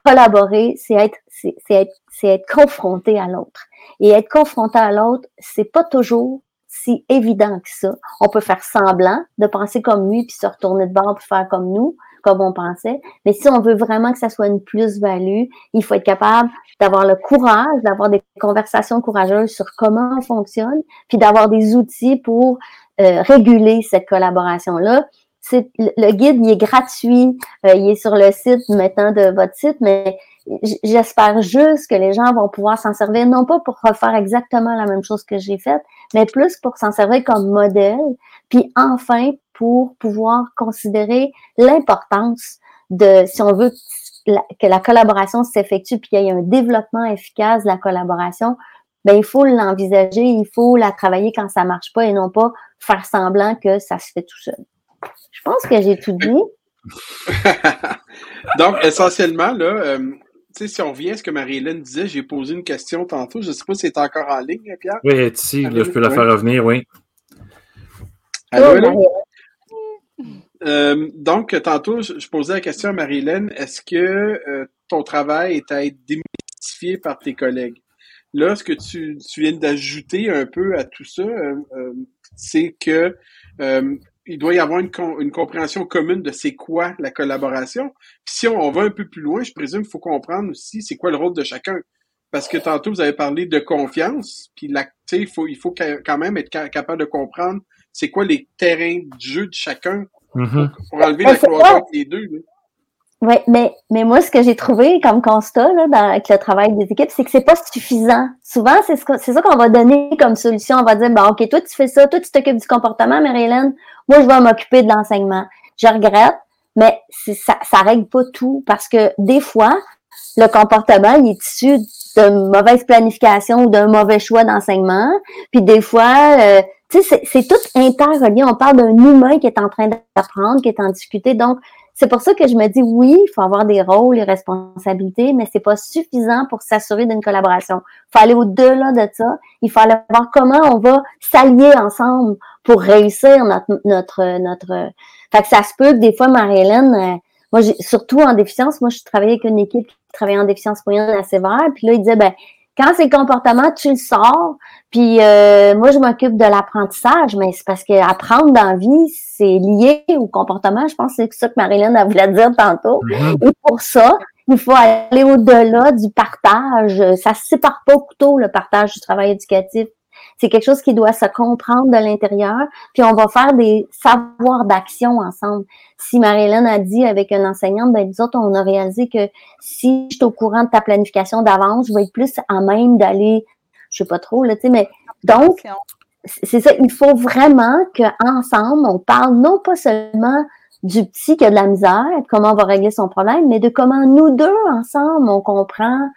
Collaborer, c'est être, c'est être, c'est être confronté à l'autre. Et être confronté à l'autre, c'est pas toujours si évident que ça. On peut faire semblant de penser comme lui, puis se retourner de bord pour faire comme nous, comme on pensait. Mais si on veut vraiment que ça soit une plus-value, il faut être capable d'avoir le courage, d'avoir des conversations courageuses sur comment on fonctionne, puis d'avoir des outils pour euh, réguler cette collaboration-là. Le guide, il est gratuit, euh, il est sur le site maintenant de votre site, mais j'espère juste que les gens vont pouvoir s'en servir, non pas pour refaire exactement la même chose que j'ai faite, mais plus pour s'en servir comme modèle, puis enfin pour pouvoir considérer l'importance de, si on veut que la collaboration s'effectue, puis qu'il y ait un développement efficace de la collaboration, ben il faut l'envisager, il faut la travailler quand ça marche pas et non pas faire semblant que ça se fait tout seul. Je pense que j'ai tout dit. [LAUGHS] Donc, essentiellement, là, euh, sais, si on revient à ce que Marie-Hélène disait, j'ai posé une question tantôt. Je ne sais pas si c'est encore en ligne, Pierre? Oui, ici, là, je peux la faire revenir, oui. Allô, euh, donc, tantôt, je, posais la question à Marie-Hélène, est-ce que euh, ton travail est à être démystifié par tes collègues? Là, ce que tu, viens d'ajouter un peu à tout ça, euh, c'est que il doit y avoir une, compréhension commune de c'est quoi la collaboration. Puis si on, va un peu plus loin, je présume qu'il faut comprendre aussi c'est quoi le rôle de chacun. Parce que tantôt, vous avez parlé de confiance, puis faut, il faut quand même être capable de comprendre c'est quoi les terrains de jeu de chacun mm-hmm. pour, enlever la cloison entre les deux. Oui, mais, mais moi, ce que j'ai trouvé comme constat là, dans, avec le travail des équipes, c'est que c'est pas suffisant. Souvent, c'est ce c'est ça qu'on va donner comme solution. On va dire, bon, OK, toi, tu fais ça, toi, tu t'occupes du comportement, Marie-Hélène, moi, je vais m'occuper de l'enseignement. Je regrette, mais ça, ça règle pas tout parce que des fois, le comportement, il est issu de mauvaise planification ou d'un mauvais choix d'enseignement. Puis des fois, euh, tu sais, c'est tout interrelié. On parle d'un humain qui est en train d'apprendre, qui est en difficulté. Donc, c'est pour ça que je me dis oui, il faut avoir des rôles et responsabilités, mais c'est pas suffisant pour s'assurer d'une collaboration. Il faut aller au-delà de ça. Il faut aller voir comment on va s'allier ensemble pour réussir notre notre notre. Fait que ça se peut que des fois, Marie-Hélène, euh, moi, surtout en déficience, moi, je travaillais avec une équipe qui travaillait en déficience moyenne assez sévère, puis là, il disait ben quand c'est le comportement, tu le sors. Puis euh, moi, je m'occupe de l'apprentissage, mais c'est parce qu'apprendre dans la vie, c'est lié au comportement. Je pense que c'est ça que Marilyn a voulu dire tantôt. Mm-hmm. Et pour ça, il faut aller au-delà du partage. Ça se sépare pas au couteau, le partage du travail éducatif c'est quelque chose qui doit se comprendre de l'intérieur, puis on va faire des savoirs d'action ensemble. Si Marie-Hélène a dit avec une enseignante, ben nous autres, on a réalisé que si je suis au courant de ta planification d'avance, je vais être plus à même d'aller, je sais pas trop, là, tu sais, mais donc, c'est ça, il faut vraiment qu'ensemble, on parle non pas seulement du petit qui a de la misère, comment on va régler son problème, mais de comment nous deux, ensemble, on comprend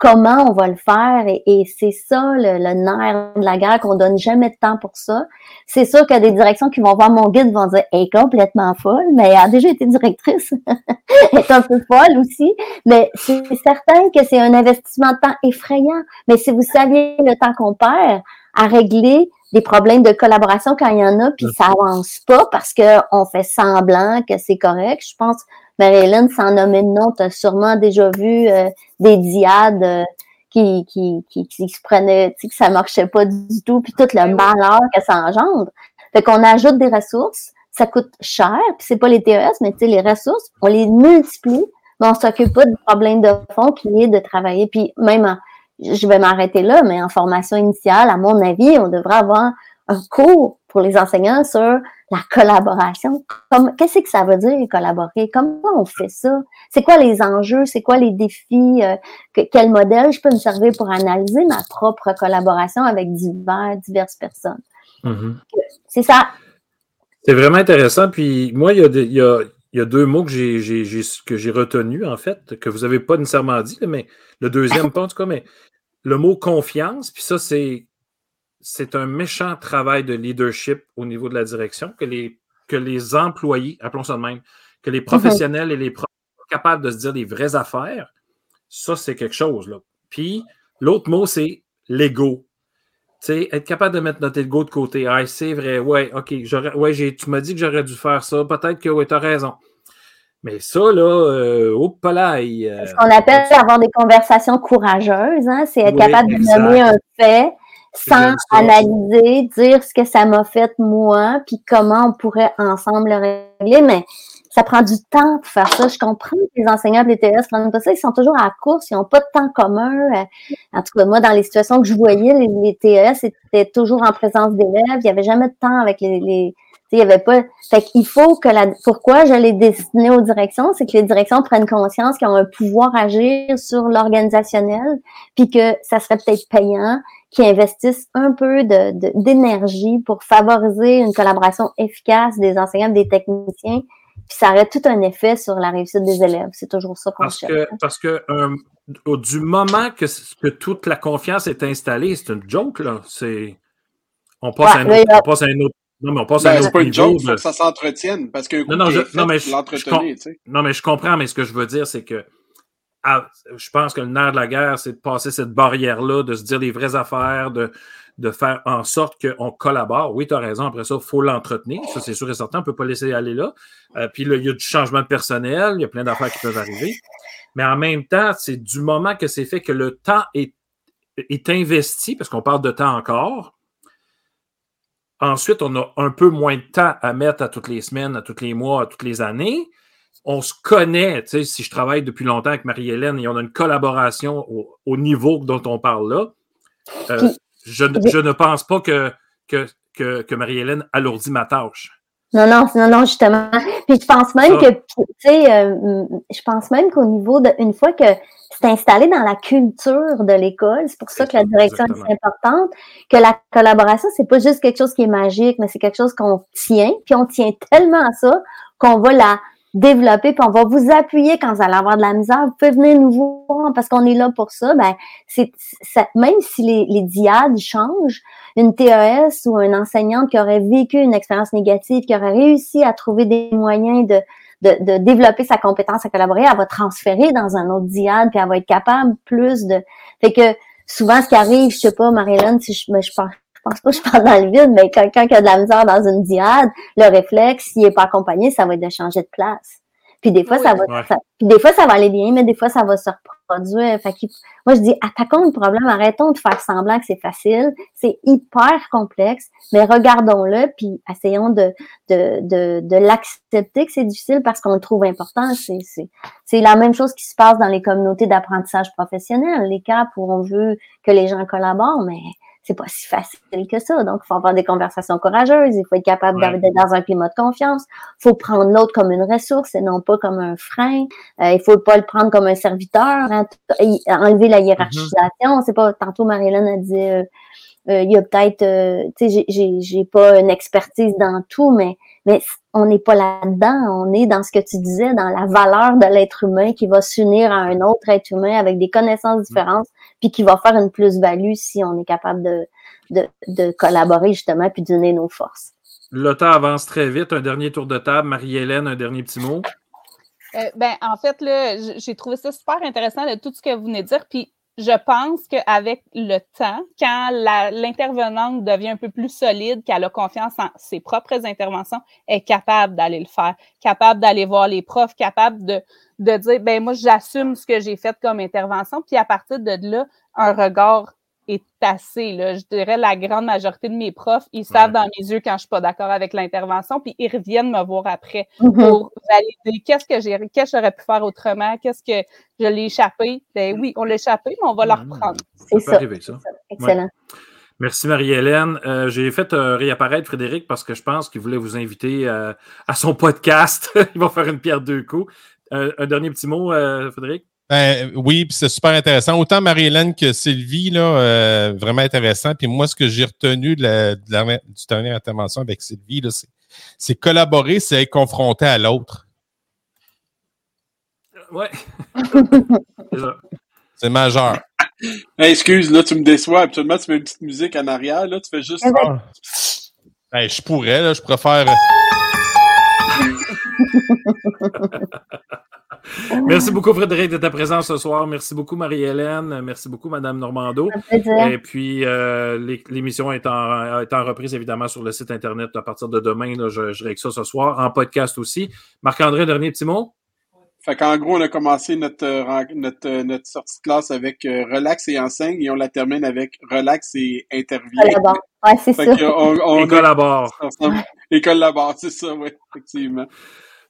comment on va le faire et, c'est ça le, nerf de la guerre qu'on donne jamais de temps pour ça. C'est sûr qu'il y a des directions qui vont voir mon guide vont dire elle est complètement folle, mais elle a déjà été directrice, [LAUGHS] elle est un peu folle aussi, mais c'est certain que c'est un investissement de temps effrayant. Mais si vous saviez le temps qu'on perd à régler des problèmes de collaboration quand il y en a, puis ça avance pas parce qu'on fait semblant que c'est correct. Je pense Marie-Hélène, sans nommer de nom, tu as sûrement déjà vu euh, des diades euh, qui, qui, qui, qui, se prenaient, que ça marchait pas du tout, puis tout le malheur que ça engendre. Fait qu'on ajoute des ressources, ça coûte cher, puis c'est pas les TES, mais tu sais, les ressources, on les multiplie, mais on s'occupe pas du problème de fond qui est de travailler. Puis même, je vais m'arrêter là, mais en formation initiale, à mon avis, on devrait avoir un cours pour les enseignants sur la collaboration. Qu'est-ce que ça veut dire collaborer? Comment on fait ça? C'est quoi les enjeux? C'est quoi les défis? Euh, quel modèle? Je peux me servir pour analyser ma propre collaboration avec divers, diverses personnes? Mm-hmm. C'est ça. C'est vraiment intéressant. Puis moi, il y a, il y a, il y a deux mots que j'ai retenus, en fait, que vous n'avez pas nécessairement dit, mais le deuxième pas, [LAUGHS] en tout cas, mais le mot confiance, puis ça, c'est c'est un méchant travail de leadership au niveau de la direction, que les, que les employés, appelons ça de même, que les mhm. professionnels et les profs sont capables de se dire des vraies affaires, ça, c'est quelque chose. Là. Puis, l'autre mot, c'est l'ego. sais, être capable de mettre notre ego de côté. Ah, c'est vrai, ouais, OK, ouais, tu m'as dit que j'aurais dû faire ça. Peut-être que oui, tu as raison. Mais ça, là, euh, palais. Euh, Ce qu'on appelle avoir des conversations courageuses, hein? c'est être capable de nommer un fait sans analyser, dire ce que ça m'a fait moi, puis comment on pourrait ensemble le régler. Mais ça prend du temps pour faire ça. Je comprends que les enseignants de l'ETS prennent pas ça. Ils sont toujours à la course. Ils n'ont pas de temps commun. Euh, en tout cas, moi, dans les situations que je voyais, les, les TES étaient toujours en présence d'élèves. Il n'y avait jamais de temps avec les, les il y avait pas. Fait qu'il faut que la. Pourquoi je l'ai destiné aux directions, c'est que les directions prennent conscience qu'ils ont un pouvoir à agir sur l'organisationnel, puis que ça serait peut-être payant qu'ils investissent un peu de, d'énergie pour favoriser une collaboration efficace des enseignants, des techniciens, puis ça aurait tout un effet sur la réussite des élèves. C'est toujours ça qu'on cherche. Que, parce que euh, du moment que, que, toute la confiance est installée, c'est une joke, là. C'est... On passe, à, un autre, on passe à un autre non, mais on passe à un autre pas joke, que ça s'entretienne. Parce que non, non, je, non, mais je, non, mais je comprends, mais ce que je veux dire, c'est que ah, je pense que le nerf de la guerre, c'est de passer cette barrière-là, de se dire les vraies affaires, de, de faire en sorte qu'on collabore. Oui, tu as raison, après ça, il faut l'entretenir. Ça, c'est sûr et certain, on ne peut pas laisser aller là. Euh, puis là, il y a du changement de personnel, il y a plein d'affaires qui peuvent arriver. Mais en même temps, c'est du moment que c'est fait que le temps est, est investi, parce qu'on parle de temps encore. Ensuite, on a un peu moins de temps à mettre à toutes les semaines, à tous les mois, à toutes les années. On se connaît, tu sais, si je travaille depuis longtemps avec Marie-Hélène et on a une collaboration au, niveau dont on parle là, euh, je, ne pense pas que, que, que, Marie-Hélène alourdit ma tâche. Non, non, non, non, justement. Puis je pense même que, tu sais, euh, je pense même qu'au niveau de, une fois que c'est installé dans la culture de l'école, c'est pour ça que la direction est importante, que la collaboration, c'est pas juste quelque chose qui est magique, mais c'est quelque chose qu'on tient, puis on tient tellement à ça qu'on va la développer, puis on va vous appuyer quand vous allez avoir de la misère. Vous pouvez venir nous voir parce qu'on est là pour ça. Ben, c'est même si les, les diades changent, une TES ou une enseignante qui aurait vécu une expérience négative, qui aurait réussi à trouver des moyens de, de, de, développer sa compétence à collaborer, elle va transférer dans un autre diade, puis elle va être capable plus de. Fait que souvent, ce qui arrive, je sais pas, Marilyn, si je, je pense je pense pas que je parle dans le vide, mais quelqu'un qui a de la misère dans une diade, le réflexe, s'il est pas accompagné, ça va être de changer de place. Puis des fois, ça va, puis des fois, ça va aller bien, mais des fois, ça va se moi, je dis, attaquons le problème, arrêtons de faire semblant que c'est facile. C'est hyper complexe, mais regardons-le, puis essayons de, de, de, de l'accepter que c'est difficile parce qu'on le trouve important. C'est la même chose qui se passe dans les communautés d'apprentissage professionnel, les cas où on veut que les gens collaborent, mais c'est pas si facile que ça. Donc, il faut avoir des conversations courageuses, il faut être capable d'être dans un climat de confiance, il faut prendre l'autre comme une ressource et non pas comme un frein. Euh, il faut pas le prendre comme un serviteur, hein, enlever la hiérarchisation. C'est pas, tantôt Marilyn a dit, euh, euh, il y a peut-être, euh, tu sais, j'ai pas une expertise dans tout, mais mais on n'est pas là-dedans. On est dans ce que tu disais, dans la valeur de l'être humain qui va s'unir à un autre être humain avec des connaissances différentes, puis qui va faire une plus-value si on est capable de, de, de collaborer justement puis d'unir nos forces. Le temps avance très vite. Un dernier tour de table. Marie-Hélène, un dernier petit mot. Euh, ben, en fait, là, j'ai trouvé ça super intéressant de tout ce que vous venez de dire. Puis je pense qu'avec le temps, quand l'intervenante devient un peu plus solide, qu'elle a confiance en ses propres interventions, elle est capable d'aller le faire, capable d'aller voir les profs, capable de, de dire, ben moi, j'assume ce que j'ai fait comme intervention, puis à partir de là, un regard est assez. Là. Je dirais la grande majorité de mes profs, ils savent dans mes yeux quand je suis pas d'accord avec l'intervention, puis ils reviennent me voir après mm-hmm. pour valider qu'est-ce que j'ai, qu'est-ce que j'aurais pu faire autrement, qu'est-ce que je l'ai échappé. Ben oui, on l'a échappé, mais on va le reprendre. C'est ça. ça. Excellent. Merci Marie-Hélène. Euh, j'ai fait euh, réapparaître Frédéric parce que je pense qu'il voulait vous inviter euh, à son [LAUGHS] podcast. Il va faire une pierre deux coups. un dernier petit mot, Frédéric? Ben, oui, puis c'est super intéressant. Autant Marie-Hélène que Sylvie, là, euh, vraiment intéressant. Puis moi, ce que j'ai retenu de la, de la, du dernière intervention avec Sylvie, là, c'est c'est collaborer, c'est être confronté à l'autre. Ouais. [LAUGHS] C'est majeur. Hey, excuse, là, tu me déçois. Absolument, tu mets une petite musique en arrière, là, tu fais juste. Hey, je pourrais, là, je préfère. [LAUGHS] [LAUGHS] Merci beaucoup, Frédéric, de ta présence ce soir. Merci beaucoup, Marie-Hélène. Merci beaucoup, Madame Normando. Et puis, euh, l'é- l'émission est en, est en reprise, évidemment, sur le site Internet à partir de demain. Là, je, je règle ça ce soir, en podcast aussi. Marc-André, dernier petit mot? Fait qu'en gros, on a commencé notre, euh, notre, euh, notre sortie de classe avec euh, relax et enseigne et on la termine avec relax et intervient. Collabore. Ouais, c'est Fait ça. que on, on Et collabore. collabore, [LAUGHS] c'est ça, oui, effectivement.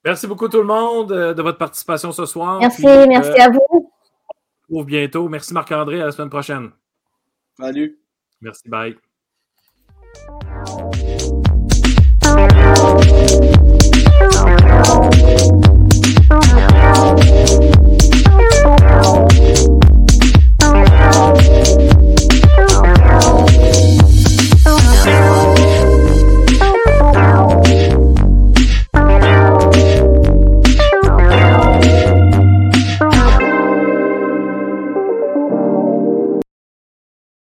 Merci beaucoup, tout le monde, euh, de votre participation ce soir. Merci, Puis, merci euh, à vous. on se retrouve bientôt. Merci, Marc-André. À la semaine prochaine. Salut. Merci. Bye.